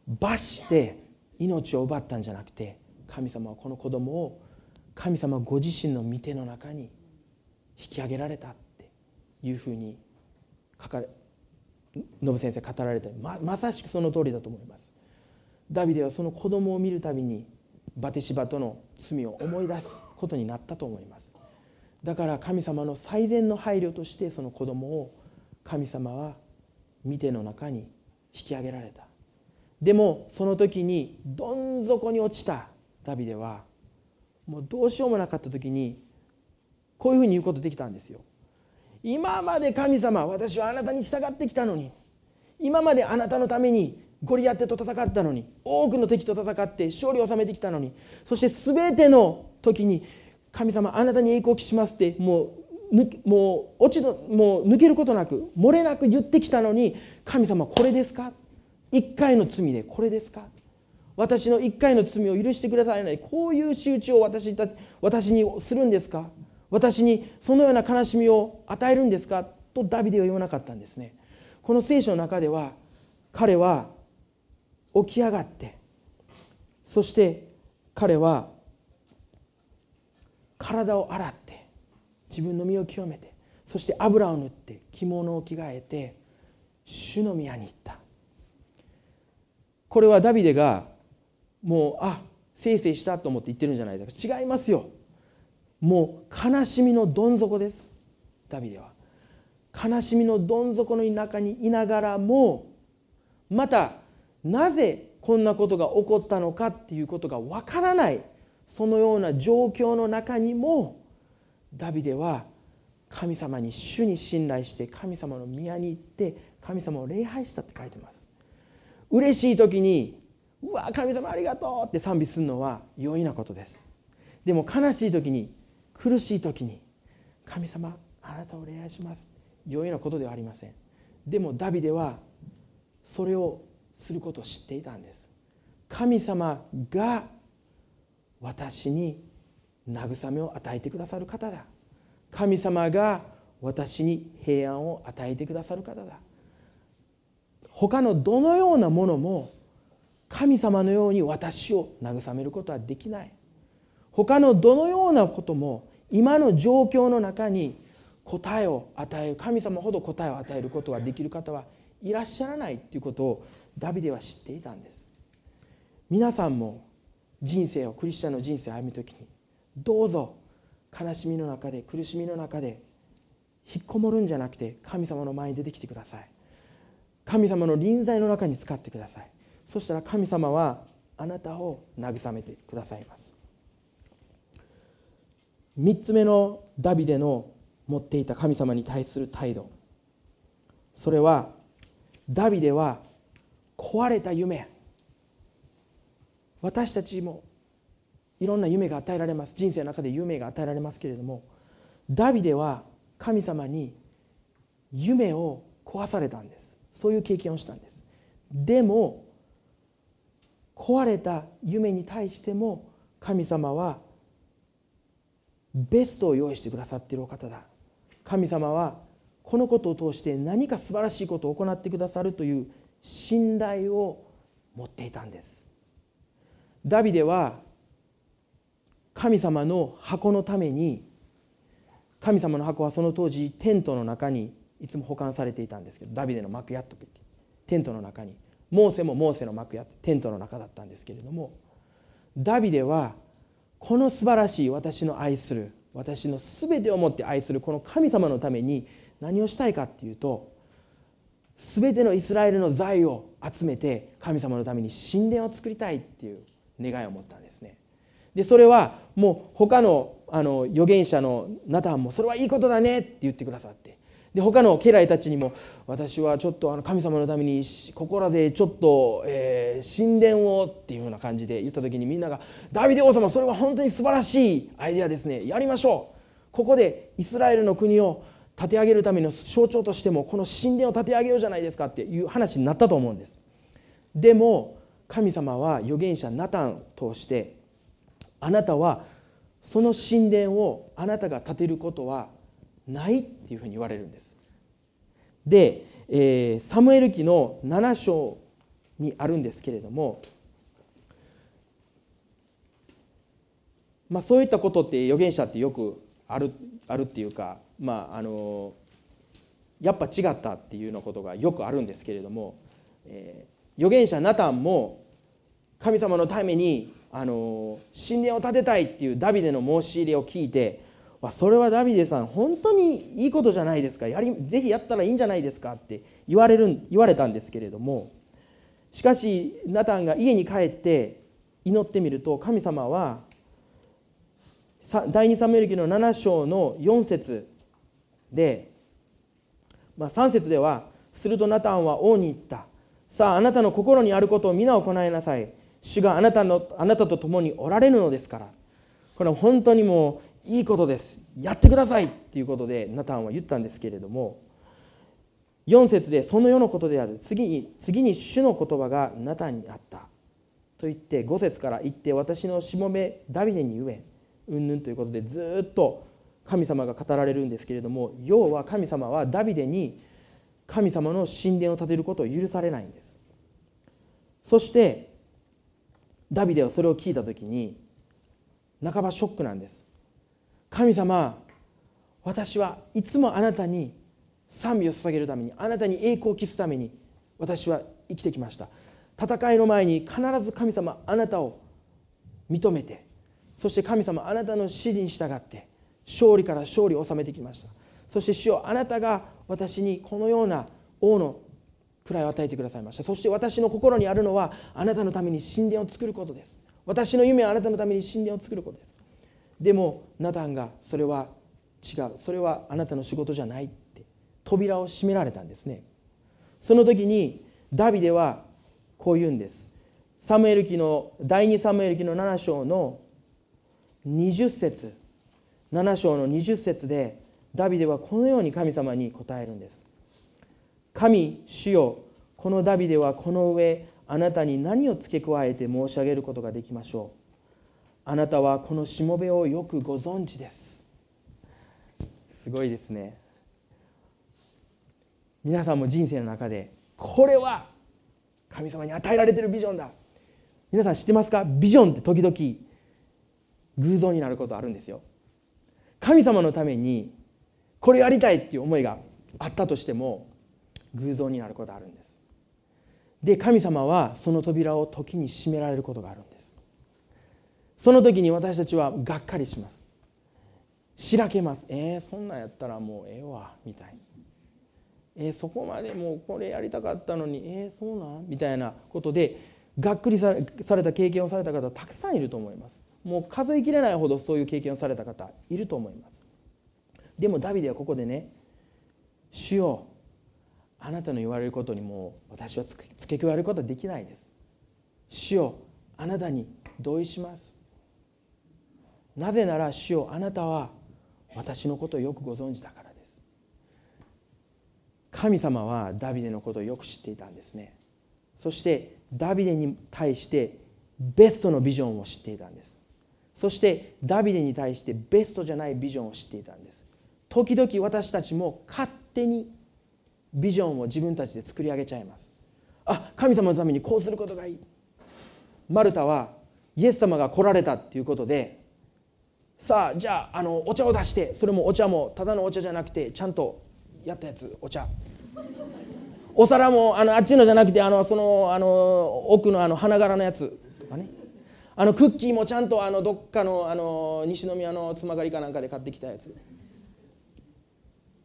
罰して命を奪ったんじゃなくて神様はこの子供を神様ご自身の御手の中に引き上げられたっていうふうに書かれ信先生語られてままさしくその通りだと思います。ダビデはその子供を見るたびにバテシバとの罪を思い出すことになったと思います。だから神様の最善の配慮としてその子供を神様は見ての中に引き上げられた。でもその時にどん底に落ちたダビデはもうどうしようもなかった時にこういうふうに言うことできたんですよ。今まで神様私はあなたに従ってきたのに今まであなたのためにゴリアテと戦ったのに多くの敵と戦って勝利を収めてきたのにそして全ての時に神様あなたに栄光を期しますってもうもう落ちのもう抜けることなく漏れなく言ってきたのに神様これですか？一回の罪でこれですか？私の一回の罪を許してくださらない。こういう仕打ちを私私にするんですか？私にそのような悲しみを与えるんですか？とダビデは言わなかったんですね。この聖書の中では彼は起き上がってそして彼は体を洗って自分の身を清めてそして油を塗って着物を着替えて主の宮に行った。これはダビデがもうあせいせいしたと思って言ってるんじゃないですか。違いますよ。もう悲しみのどん底です。ダビデは。悲しみのどん底の中にいながらもまたなぜこんなことが起こったのかっていうことがわからない。そのような状況の中にもダビデは神様に主に信頼して神様の宮に行って神様を礼拝したって書いてます。嬉しい時に「うわ神様ありがとう」って賛美するのは容易なことです。でも悲しい時に苦しい時に「神様あなたを礼拝します」容易なことではありません。でもダビデはそれをすることを知っていたんです。神様が私に慰めを与えてくださる方だ。神様が私に平安を与えてくださる方だ。他のどのようなものも神様のように私を慰めることはできない。他のどのようなことも今の状況の中に答えを与える神様ほど答えを与えることができる方はいらっしゃらないということをダビデは知っていたんです。皆さんも人生をクリスチャンの人生を歩む時にどうぞ悲しみの中で苦しみの中で引っこもるんじゃなくて神様の前に出てきてください。神様の臨在の中に使ってください。そしたら神様はあなたを慰めてくださいます。3つ目のダビデの持っていた神様に対する態度。それはダビデは壊れた夢。私たちもいろんな夢が与えられます。人生の中で夢が与えられますけれどもダビデは神様に夢を壊されたんです。そういう経験をしたんです。でも壊れた夢に対しても神様はベストを用意してくださっているお方だ。神様はこのことを通して何か素晴らしいことを行ってくださるという信頼を持っていたんです。ダビデは神様の箱のために神様の箱はその当時テントの中にいつも保管されていたんですけどダビデの幕屋と言ってテントの中にモーセもモーセの幕屋テントの中だったんですけれどもダビデはこの素晴らしい私の愛する私の全てをもって愛するこの神様のために何をしたいかっていうと全てのイスラエルの財を集めて神様のために神殿を作りたいっていう願いを持ったんですね。でそれはもう他のあの預言者のナタンもそれはいいことだねって言ってくださって。で他の家来たちにも私はちょっとあの神様のためにここらでちょっと、えー、神殿をっていうような感じで言った時にみんなが「ダビデ王様それは本当に素晴らしいアイデアですね。やりましょう」ここでイスラエルの国を立て上げるための象徴としてもこの神殿を立て上げようじゃないですかっていう話になったと思うんです。でも神様は預言者ナタンを通してあなたはその神殿をあなたが建てることはないっていうふうに言われるんです。で、えー、サムエル記の7章にあるんですけれども、まあ、そういったことって預言者ってよくあるあるっていうか、まあ、あのやっぱ違ったっていうようなことがよくあるんですけれども、えー、預言者ナタンも神様のためにあの神殿を建てたいっていうダビデの申し入れを聞いてそれはダビデさん本当にいいことじゃないですか。やりぜひやったらいいんじゃないですかって言われる言われたんですけれども。しかしナタンが家に帰って祈ってみると神様は第二サムエル記の7章の4節で、まあ、3節では「するとナタンは王に言った」「さああなたの心にあることを皆行いなさい」「主があなたのあなたと共におられるのですから」これは本当にもういいことです。やってくださいっていうことでナタンは言ったんですけれども4節でその世のことである。次に次に主の言葉がナタンにあった。と言って5節から言って私のしもべダビデに言えうんぬんということでずっと神様が語られるんですけれども要は神様はダビデに神様の神殿を建てることを許されないんです。そしてダビデはそれを聞いた時に半ばショックなんです。神様私はいつもあなたに賛美を捧げるためにあなたに栄光を期すために私は生きてきました。戦いの前に必ず神様あなたを認めてそして神様あなたの指示に従って勝利から勝利を収めてきました。そして主よあなたが私にこのような王の位を与えてくださいました。そして私の心にあるのはあなたのために神殿を作ることです。私の夢はあなたのために神殿を作ることです。でもナタンがそれは違う。それはあなたの仕事じゃないって。扉を閉められたんですね。その時にダビデはこう言うんです。サムエル記の第2サムエル記の7章の20節。7章の20節でダビデはこのように神様に答えるんです。神主よこのダビデはこの上あなたに何を付け加えて申し上げることができましょう。あなたはこのしもべをよくご存知です。すごいですね。皆さんも人生の中でこれは神様に与えられてるビジョンだ。皆さん知ってますか？ビジョンって時々偶像になることあるんですよ。神様のためにこれやりたいっていう思いがあったとしても偶像になることあるんです。で神様はその扉を時に閉められることがあるんです。その時に私たちはがっかりします。しらけます。えー、そんなんやったらもうええわ。みたいえー、そこまでもうこれやりたかったのに。えー、そうなん？みたいなことでがっくりされた経験をされた方たくさんいると思います。もう数えきれないほどそういう経験をされた方いると思います。でもダビデはここでね「主よあなたの言われることにも私は付け加えることはできないです」「主よあなたに同意します」なぜなら主よあなたは私のことをよくご存知だからです。神様はダビデのことをよく知っていたんですね。そしてダビデに対してベストのビジョンを知っていたんです。そしてダビデに対してベストじゃないビジョンを知っていたんです。時々私たちも勝手にビジョンを自分たちで作り上げちゃいます。あ神様のためにこうすることがいい。マルタはイエス様が来られたっていうことでさあじゃああのお茶を出してそれもお茶もただのお茶じゃなくてちゃんとやったやつお茶。お皿もあのあっちのじゃなくてあのそのあの奥のあの花柄のやつとかね。あのクッキーもちゃんとあのどっかのあの西宮のつまがりかなんかで買ってきたやつ。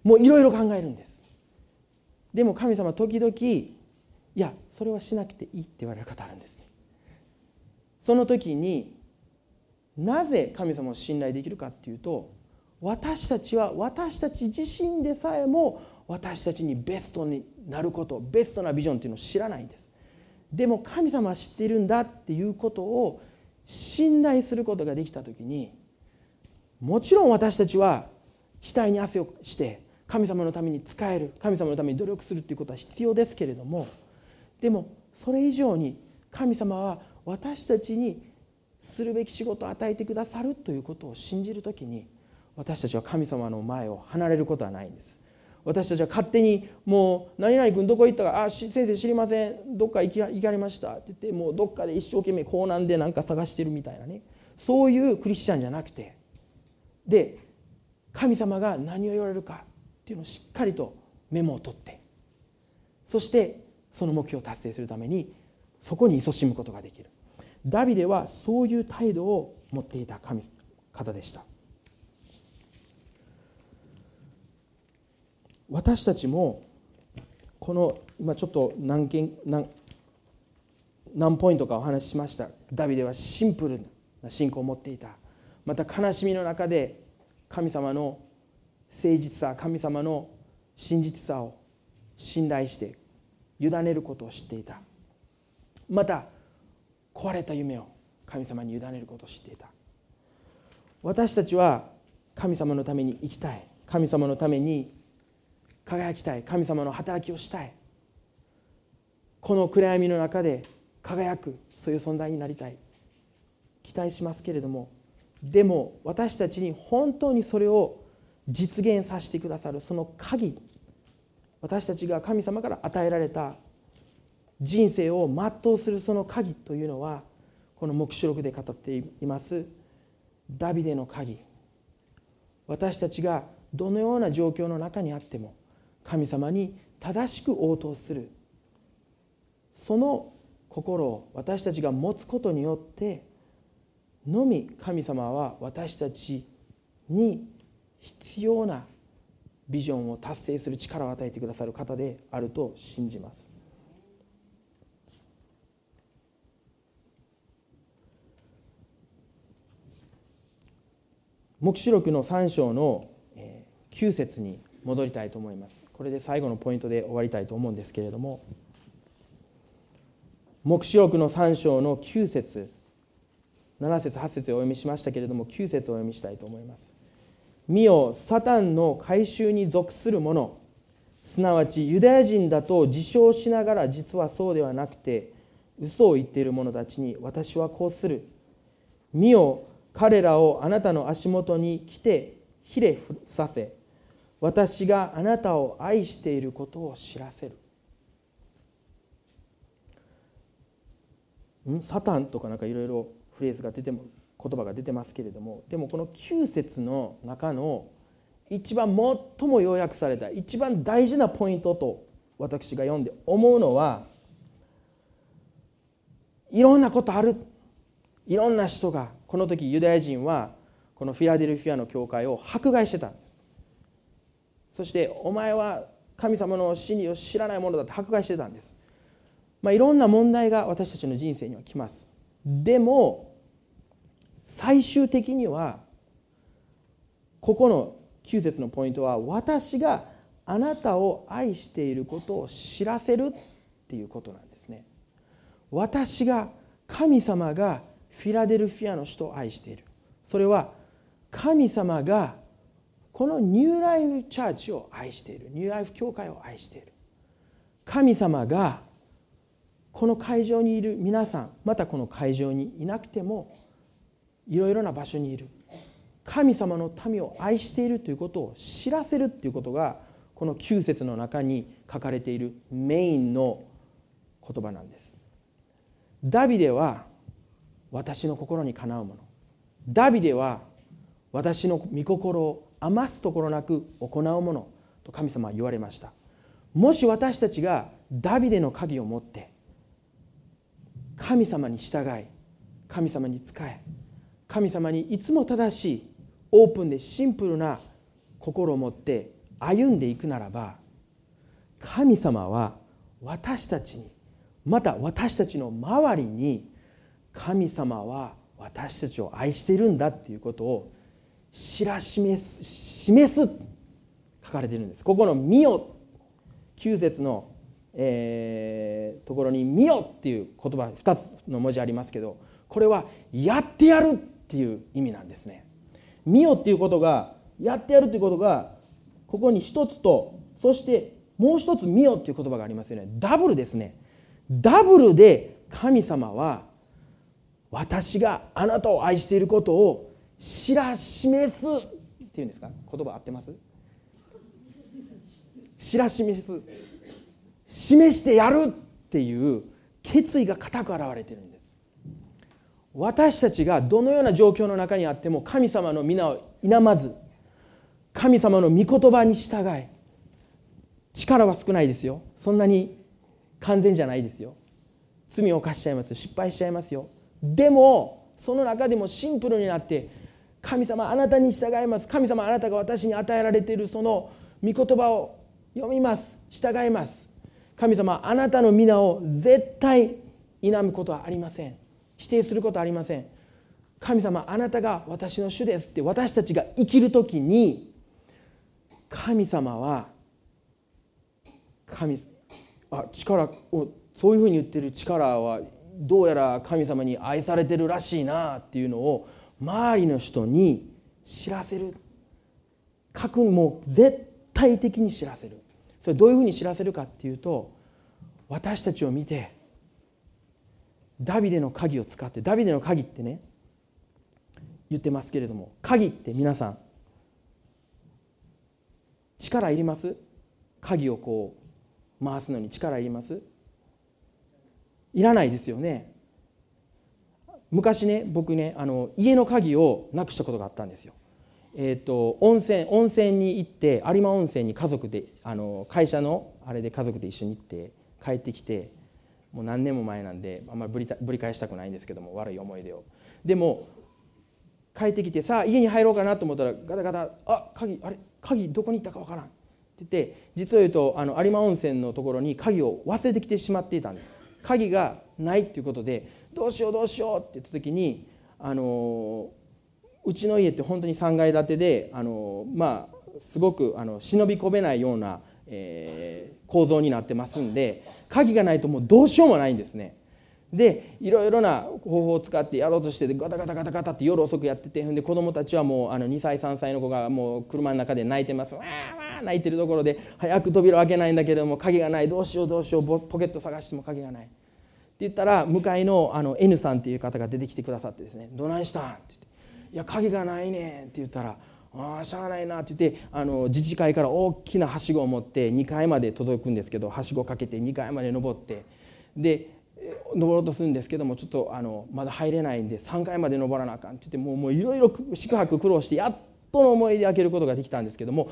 もういろいろ考えるんです。でも神様時々いやそれはしなくていいって言われる方あるんです。ねその時になぜ神様を信頼できるかっていうと私たちは私たち自身でさえも私たちにベストになることベストなビジョンっていうのを知らないんです。でも神様は知っているんだっていうことを信頼することができた時にもちろん私たちは額に汗をして神様のために使える神様のために努力するっていうことは必要ですけれどもでもそれ以上に神様は私たちにするべき仕事を与えてくださるということを信じる時に私たちは神様の前を離れることはないんです。私たちは勝手にもう「何々君どこ行ったかあ先生知りません。どっか行き行かれました」って言ってもうどっかで一生懸命港南で何か探してるみたいなね。そういうクリスチャンじゃなくて。で神様が何を言われるか。っていうのをしっかりとメモを取ってそしてその目標を達成するためにそこに勤しむことができる。ダビデはそういう態度を持っていた神方でした。私たちもこの今ちょっと何件何何ポイントかお話ししました。ダビデはシンプルな信仰を持っていた。また悲しみの中で神様の誠実さ神様の真実さを信頼して委ねることを知っていた。また壊れた夢を神様に委ねることを知っていた。私たちは神様のために生きたい。神様のために輝きたい。神様の働きをしたい。この暗闇の中で輝くそういう存在になりたい。期待しますけれどもでも私たちに本当にそれを実現させてくださるその鍵。私たちが神様から与えられた人生を全うするその鍵というのはこの黙示録で語っています。ダビデの鍵。私たちがどのような状況の中にあっても神様に正しく応答する。その心を私たちが持つことによってのみ神様は私たちに必要なビジョンを達成する力を与えてくださる方であると信じます。黙示録の3章の9節に戻りたいと思います。これで最後のポイントで終わりたいと思うんですけれども。黙示録の3章の9節7節8節お読みしましたけれども9節をお読みしたいと思います。見よサタンの改宗に属する者。すなわちユダヤ人だと自称しながら実はそうではなくて嘘を言っている者たちに私はこうする。見よ彼らをあなたの足元に来てひれ伏させ私があなたを愛していることを知らせる。ん？サタンとかなんかいろいろフレーズが出ても言葉が出てますけれどもでもこの9節の中の一番最も要約された一番大事なポイントと私が読んで思うのはいろんなことある。いろんな人がこの時ユダヤ人はこのフィラデルフィアの教会を迫害してたんです。そしてお前は神様の真理を知らないものだって迫害してたんです。まあ、いろんな問題が私たちの人生には来ます。でも最終的にはここの9節のポイントは私があなたを愛していることを知らせるっていうことなんですね。私が神様がフィラデルフィアの人を愛している。それは神様がこのニューライフチャーチを愛している。ニューライフ教会を愛している。神様がこの会場にいる皆さんまたこの会場にいなくてもいろいろな場所にいる。神様の民を愛しているということを知らせるということがこの9節の中に書かれているメインの言葉なんです。ダビデは私の心にかなうもの。ダビデは私の御心を余すところなく行うもの。と神様は言われました。もし私たちがダビデの鍵を持って神様に従い神様に仕え神様にいつも正しいオープンでシンプルな心を持って歩んでいくならば神様は私たちにまた私たちの周りに神様は私たちを愛しているんだっていうことを知ら示す示す書かれているんです。ここの「見よ」9節の、えー、ところに「見よ」っていう言葉2つの文字ありますけどこれは「やってやる」っていう意味なんですね。見よっていうことがやってやるっていうことがここに一つとそしてもう一つ見よっていう言葉がありますよね。ダブルですね。ダブルで神様は私があなたを愛していることを知ら示すっていうんですか？言葉合ってます？知ら示す。示してやるっていう決意が固く表れてるんです。私たちがどのような状況の中にあっても神様の皆を否まず神様の御言葉に従い力は少ないですよ。そんなに完全じゃないですよ。罪を犯しちゃいます失敗しちゃいますよ。でもその中でもシンプルになって神様あなたに従います。神様あなたが私に与えられているその御言葉を読みます。従います。神様あなたの皆を絶対否むことはありません。否定することありません。神様あなたが私の主ですって私たちが生きる時に神様は神あ力をそういうふうに言ってる力はどうやら神様に愛されてるらしいなっていうのを周りの人に知らせる。書くも絶対的に知らせる。それどういうふうに知らせるかっていうと私たちを見てダビデの鍵を使ってダビデの鍵ってね言ってますけれども鍵って皆さん力いります？鍵をこう回すのに力いります？いらないですよね。昔ね僕ねあの家の鍵をなくしたことがあったんですよ。えーと、温泉温泉に行って有馬温泉に家族であの会社のあれで家族で一緒に行って帰ってきてもう何年も前なんであんまりぶりぶり返したくないんですけども悪い思い出を。でも帰ってきてさあ家に入ろうかなと思ったらガタガタ「あ鍵あれ鍵どこに行ったかわからん」って言って実を言うとあの有馬温泉のところに鍵を忘れてきてしまっていたんです。鍵がないっていうことでどうしようどうしようって言った時にあのうちの家って本当に3階建てであのまあすごくあの忍び込めないような、えー、構造になってますんで鍵がないともうどうしようもないんですね。でいろいろな方法を使ってやろうとしてガタガタガタガタって夜遅くやっててで子供たちはもうあの2歳3歳の子がもう車の中で泣いてます。わーわー泣いてるところで早く扉を開けないんだけれども鍵がない。どうしようどうしようポケット探しても鍵がない。って言ったら向かいのあの N さんっていう方が出てきてくださってですね「どないしたん?」って言って「いや鍵がないねん」って言ったら「ああしゃあないな」って言ってあの自治会から大きなはしごを持って2階まで届くんですけどはしごかけて2階まで登ってで登ろうとするんですけどもちょっとあのまだ入れないんで3階まで登らなあかんって言ってもういろいろ宿泊苦労してやっとの思いで開けることができたんですけども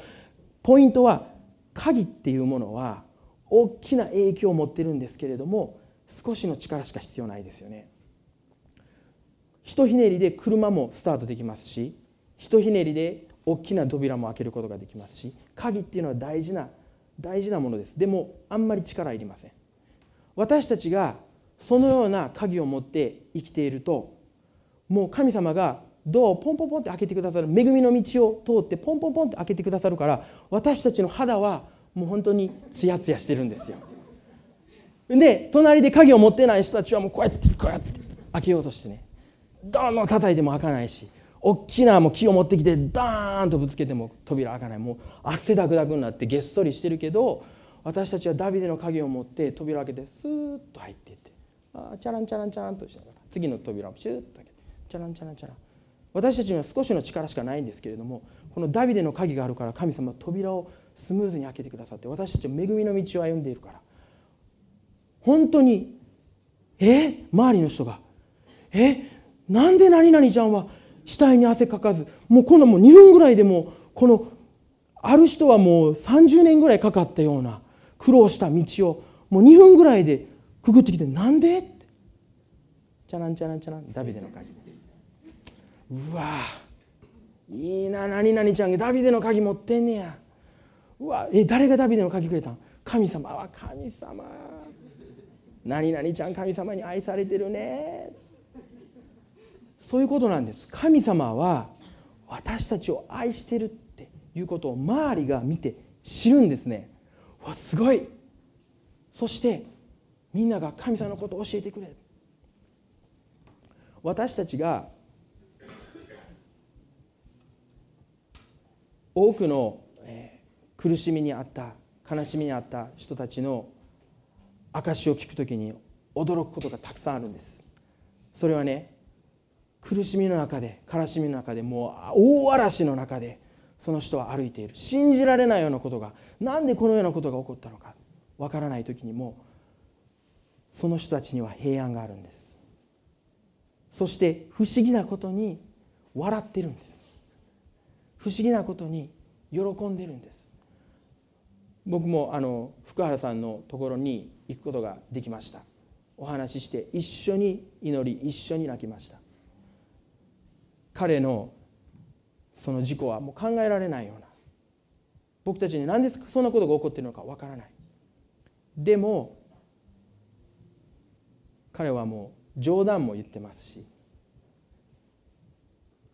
ポイントは鍵っていうものは大きな影響を持ってるんですけれども少しの力しか必要ないですよね。ひとひねりで車もスタートできますしひとひねりで大きな扉も開けることができますし鍵っていうのは大事な大事なものです。でもあんまり力いりません。私たちがそのような鍵を持って生きているともう神様がドアをポンポンポンって開けてくださる恵みの道を通ってポンポンポンって開けてくださるから私たちの肌はもう本当にツヤツヤしてるんですよ。で隣で鍵を持ってない人たちはもうこうやってこうやって開けようとしてね。どんどん叩いても開かないし大きなもう木を持ってきてダーンとぶつけても扉開かない。もう汗だくだくになってげっそりしてるけど私たちはダビデの鍵を持って扉開けてスーッと入っていって。あチャランチャランチャランとしながら。次の扉をシューッと開けて。チャランチャランチャラン。私たちには少しの力しかないんですけれどもこのダビデの鍵があるから神様は扉をスムーズに開けてくださって私たちは恵みの道を歩んでいるから。本当にえ？周りの人が。え？なんで何々ちゃんは額に汗かかずもうこのもう2分ぐらいでもこのある人はもう30年ぐらいかかったような苦労した道をもう2分ぐらいでくぐってきてなんでって。チャランチャランチャランダビデの鍵。うわいいな何々ちゃんがダビデの鍵持ってんねや。うわえ誰がダビデの鍵くれたん？神様。は神様。何々ちゃん神様に愛されてるね。そういうことなんです。神様は私たちを愛してるっていうことを周りが見て知るんですね。わすごい。そしてみんなが神様のことを教えてくれ私たちが多くの苦しみにあった悲しみにあった人たちの証を聞くときに驚くことがたくさんあるんです。それはね苦しみの中で悲しみの中でもう大嵐の中でその人は歩いている。信じられないようなことが何でこのようなことが起こったのかわからない時にもその人たちには平安があるんです。そして不思議なことに笑ってるんです。不思議なことに喜んでるんです。僕もあの福原さんのところに行くことができました。お話しして一緒に祈り一緒に泣きました。彼のその事故はもう考えられないような。僕たちに何でそんなことが起こっているのかわからない。でも彼はもう冗談も言ってますし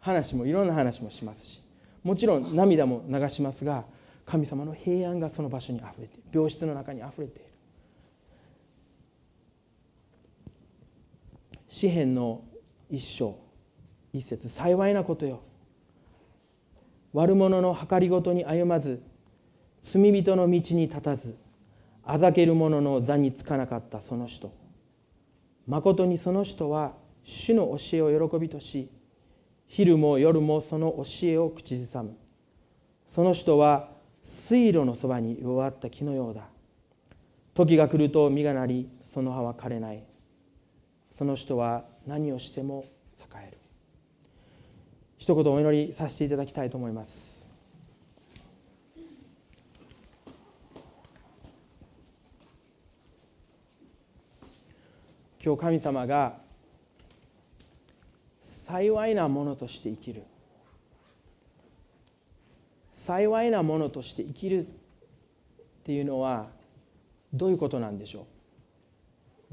話もいろんな話もしますしもちろん涙も流しますが神様の平安がその場所にあふれている。病室の中にあふれている。詩篇の一章。一節幸いなことよ。悪者の計りごとに歩まず罪人の道に立たずあざける者の座につかなかったその人。まことにその人は主の教えを喜びとし昼も夜もその教えを口ずさむ。その人は水路のそばに弱った木のようだ。時が来ると実がなりその葉は枯れない。その人は何をしても一言お祈りさせていただきたいと思います。今日神様が幸いなものとして生きる。幸いなものとして生きるっていうのはどういうことなんでしょ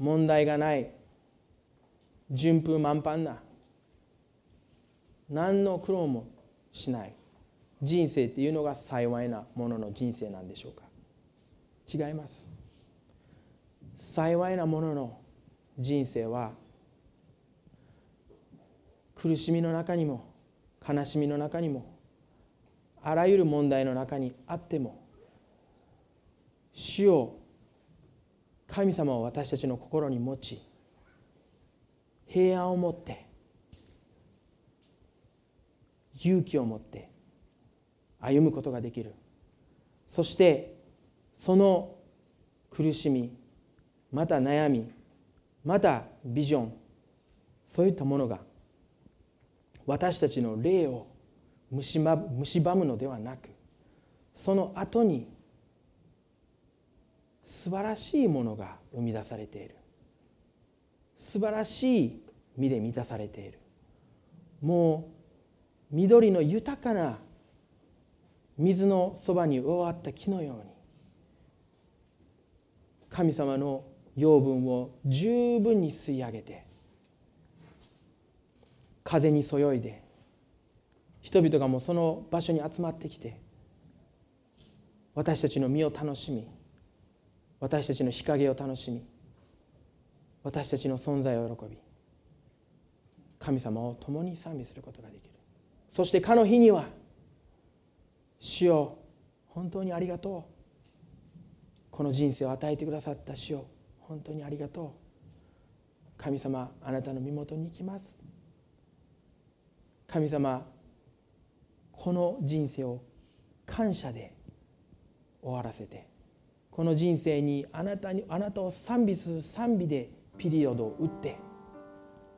う？問題がない。順風満帆な。何の苦労もしない。人生っていうのが幸いなものの人生なんでしょうか。違います。幸いなものの人生は苦しみの中にも悲しみの中にもあらゆる問題の中にあっても主を神様を私たちの心に持ち平安を持って勇気を持って歩むことができる。そしてその苦しみまた悩みまたビジョンそういったものが私たちの霊を蝕むのではなくその後に素晴らしいものが生み出されている。素晴らしい実で満たされている。もう緑の豊かな水のそばに植わった木のように神様の養分を十分に吸い上げて風にそよいで人々がもうその場所に集まってきて私たちの身を楽しみ私たちの日陰を楽しみ私たちの存在を喜び神様を共に賛美することができる。そしてかの日には主よ本当にありがとう。この人生を与えてくださった主よ本当にありがとう。神様あなたの身元に行きます。神様この人生を感謝で終わらせてこの人生にあなたにあなたを賛美する賛美でピリオドを打って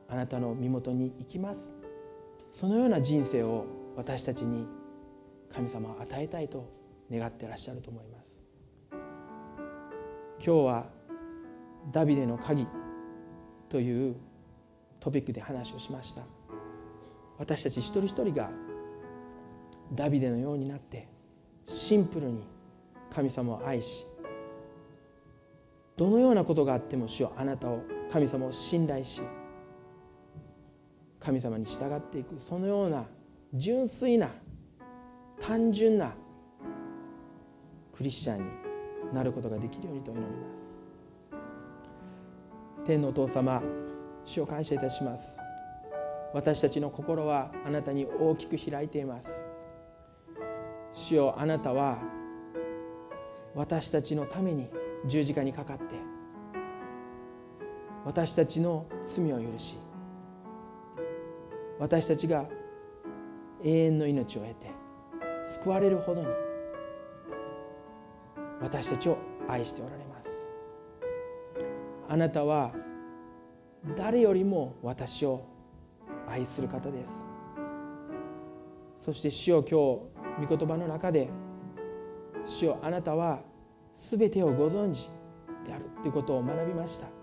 あなたの身元に行きます。そのような人生を私たちに神様は与えたいと願ってらっしゃると思います。今日はダビデの鍵というトピックで話をしました。私たち一人一人がダビデのようになってシンプルに神様を愛しどのようなことがあっても主よあなたを神様を信頼し神様に従っていく。そのような純粋な単純なクリスチャンになることができるようにと祈ります。天のお父様主を感謝いたします。私たちの心はあなたに大きく開いています。主よあなたは私たちのために十字架にかかって私たちの罪を許し私たちが永遠の命を得て救われるほどに私たちを愛しておられます。あなたは誰よりも私を愛する方です。そして主よ今日御言葉の中で主よあなたは全てをご存知であるということを学びました。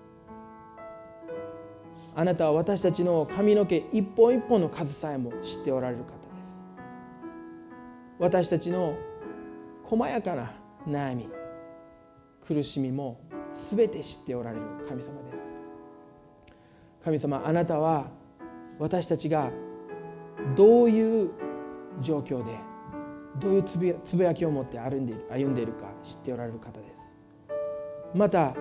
あなたは私たちの髪の毛一本一本の数さえも知っておられる方です私たちの細やかな悩み苦しみも全て知っておられる神様です神様あなたは私たちがどういう状況でどういうつぶやきを持って歩んでいる歩んでいるか知っておられる方ですまた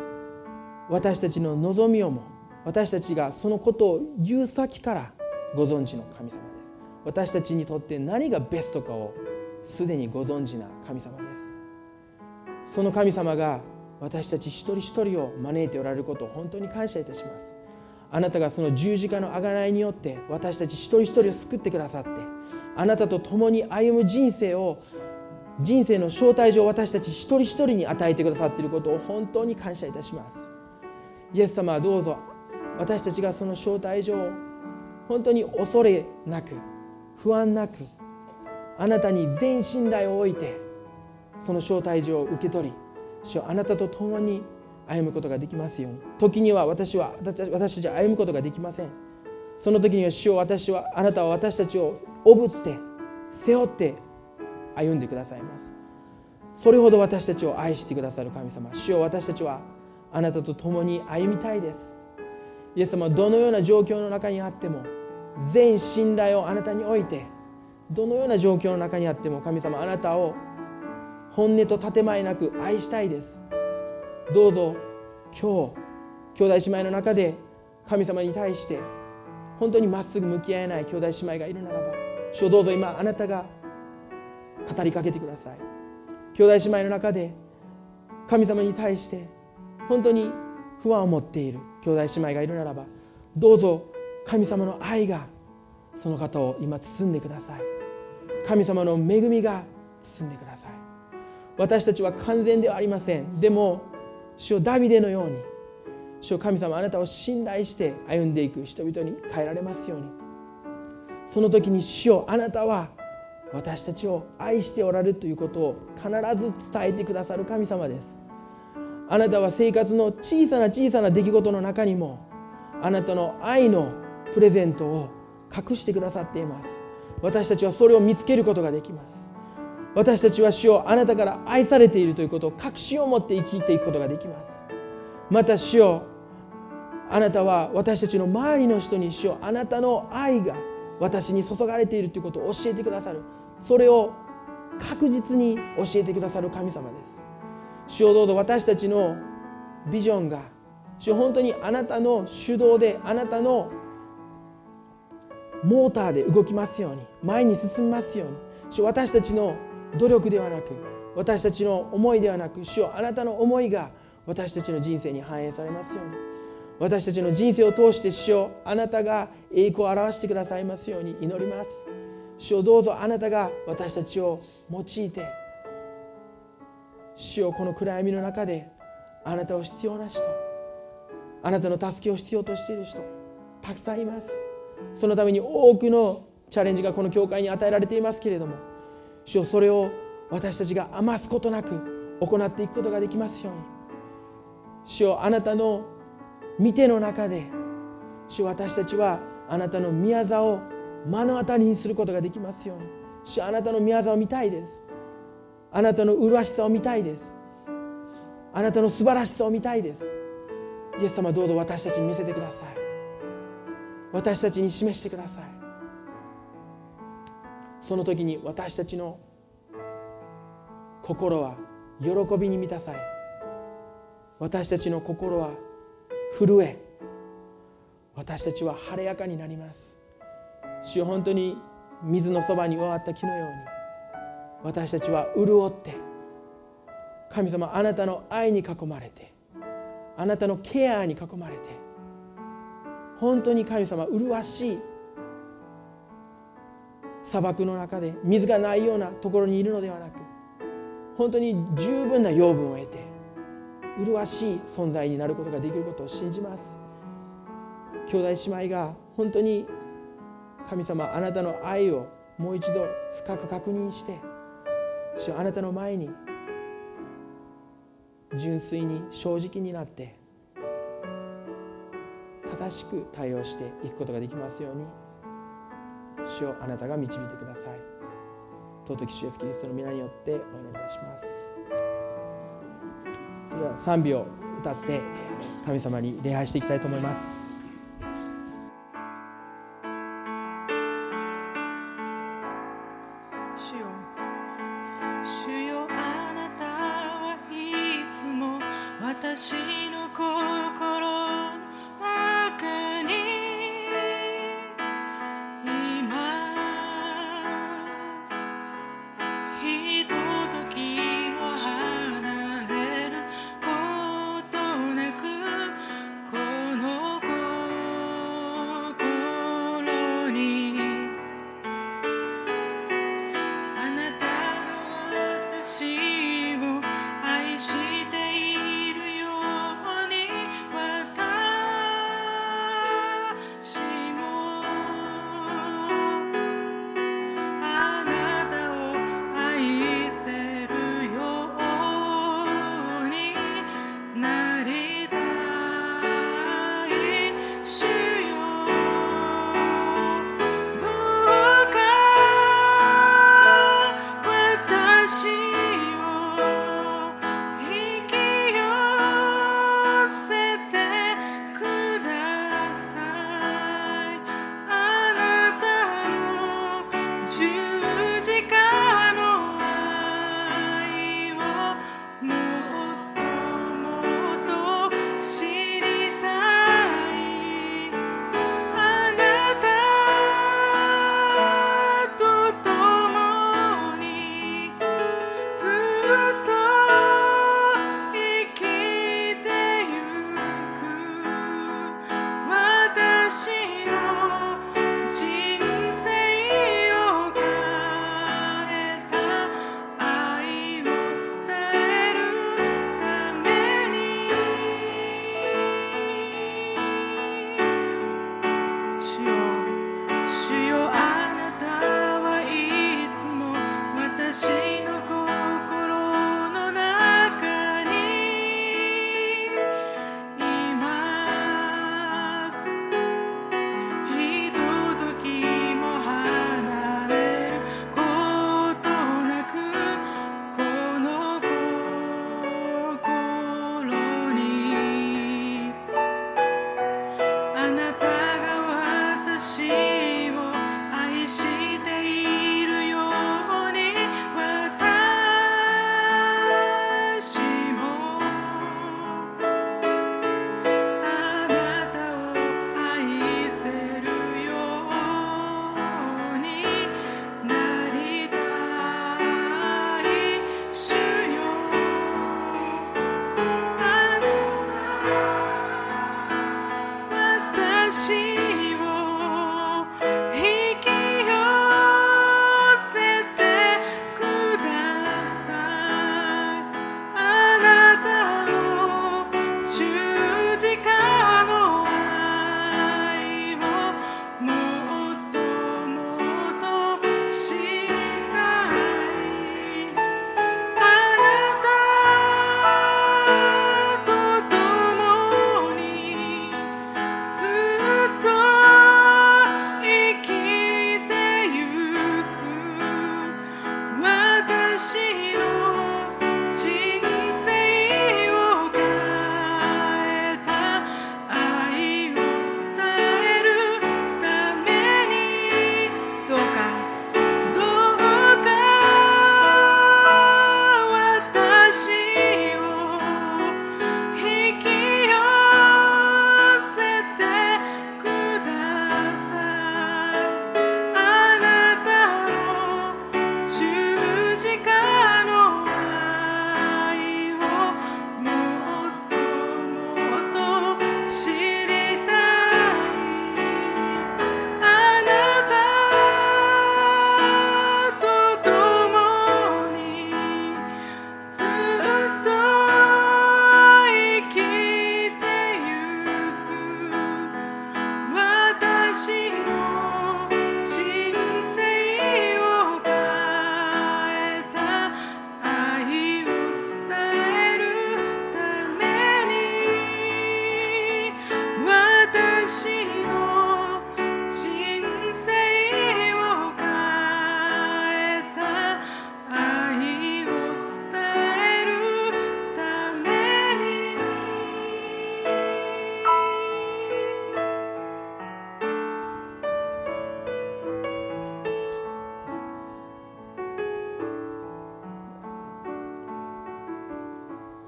私たちの望みをも私たちがそのことを言う先からご存知の神様です私たちにとって何がベストかをすでにご存知な神様です。その神様が私たち一人一人を招いておられることを本当に感謝いたします。あなたがその十字架の贖いによって私たち一人一人を救ってくださってあなたと共に歩む人生を人生の招待状を私たち一人一人に与えてくださっていることを本当に感謝いたします。イエス様はどうぞ。私たちがその招待状を本当に恐れなく不安なくあなたに全信頼を置いてその招待状を受け取り主あなたと共に歩むことができますように。時には私は私たちは歩むことができません。その時には主を私はあなたは私たちをおぶって背負って歩んでくださいます。それほど私たちを愛してくださる神様主を私たちはあなたと共に歩みたいです。イエス様はどのような状況の中にあっても全信頼をあなたに置いてどのような状況の中にあっても神様あなたを本音と建前なく愛したいです。どうぞ今日兄弟姉妹の中で神様に対して本当にまっすぐ向き合えない兄弟姉妹がいるならば主をどうぞ今あなたが語りかけてください。兄弟姉妹の中で神様に対して本当に不安を持っている。兄弟姉妹がいるならばどうぞ神様の愛がその方を今包んでください。神様の恵みが包んでください。私たちは完全ではありません。でも主をダビデのように主を神様あなたを信頼して歩んでいく人々に変えられますように。その時に主をあなたは私たちを愛しておられるということを必ず伝えてくださる神様です。あなたは生活の小さな小さな出来事の中にもあなたの愛のプレゼントを隠してくださっています。私たちはそれを見つけることができます。私たちは主をあなたから愛されているということを確信を持って生きていくことができます。また主よあなたは私たちの周りの人に主よあなたの愛が私に注がれているということを教えてくださる。それを確実に教えてくださる神様です。主よどうぞ私たちのビジョンが主本当にあなたの主導であなたのモーターで動きますように前に進みますように。主私たちの努力ではなく私たちの思いではなく主よあなたの思いが私たちの人生に反映されますように。私たちの人生を通して主よあなたが栄光を表してくださいますように祈ります。主よどうぞあなたが私たちを用いて主よこの暗闇の中であなたを必要な人。あなたの助けを必要としている人。たくさんいます。そのために多くのチャレンジがこの教会に与えられていますけれども主よそれを私たちが余すことなく行っていくことができますように。主よあなたの見ての中で主私たちはあなたの宮座を目の当たりにすることができますように。主あなたの宮座を見たいです。あなたの麗しさを見たいです。あなたの素晴らしさを見たいです。イエス様どうぞ私たちに見せてください。私たちに示してください。その時に私たちの心は喜びに満たされ私たちの心は震え私たちは晴れやかになります。主よ本当に水のそばに終わった木のように私たちは潤って神様あなたの愛に囲まれてあなたのケアに囲まれて本当に神様麗しい砂漠の中で水がないようなところにいるのではなく本当に十分な養分を得て麗しい存在になることができることを信じます。兄弟姉妹が本当に神様あなたの愛をもう一度深く確認して主あなたの前に純粋に正直になって正しく対応していくことができますように主をあなたが導いてください。尊き主イエスキリストの皆によってお祈りいたします。それでは賛美を歌って神様に礼拝していきたいと思います。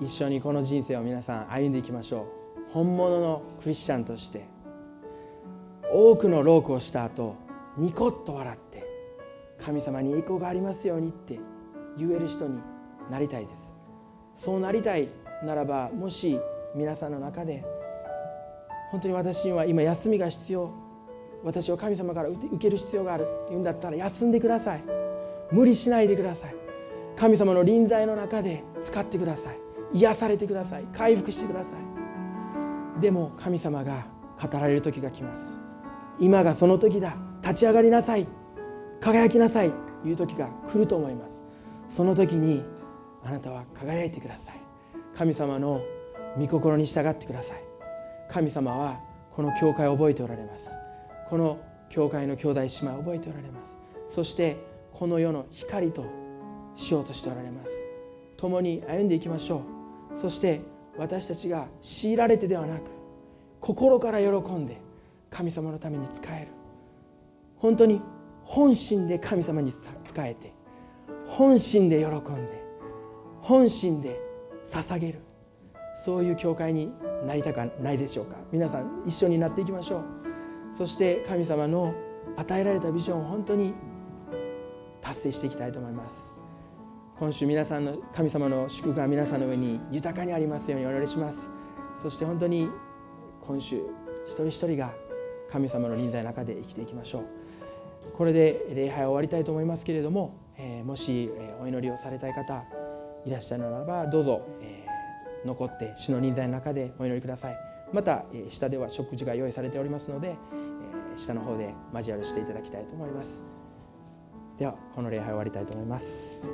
一緒にこの人生を皆さん歩んでいきましょう。本物のクリスチャンとして多くの労苦をした後ニコッと笑って神様に栄光がありますよう。にって言える人になりたいですそう。なりたいならばもし皆さんの中で本当に私には今休みが必要私を神様から受ける必要があるって言う。んだったら休んでください無理しないでください神様の臨在の中で使ってください癒されてください。回復してください。でも神様が語られる時が来ます。今がその時だ。立ち上がりなさい。輝きなさい。という時が来ると思います。その時にあなたは輝いてください。神様の御心に従ってください。神様はこの教会を覚えておられます。この教会の兄弟姉妹を覚えておられます。そしてこの世の光としようとしておられます。共に歩んでいきましょう。そして私たちが強いられてではなく心から喜んで神様のために使える。本当に本心で神様に仕えて本心で喜んで本心で捧げる。そういう教会になりたくないでしょうか。皆さん一緒になっていきましょう。そして神様の与えられたビジョンを本当に達成していきたいと思います。今週皆さんの神様の祝福が皆さんの上に豊かにありますようにお祈りします。そして本当に今週一人一人が神様の臨在の中で生きていきましょう。これで礼拝を終わりたいと思いますけれども、えー、もしお祈りをされたい方いらっしゃるならばどうぞ、えー、残って主の臨在の中でお祈りください。またえ下では食事が用意されておりますのでえ下の方で交わるしていただきたいと思います。ではこの礼拝を終わりたいと思います。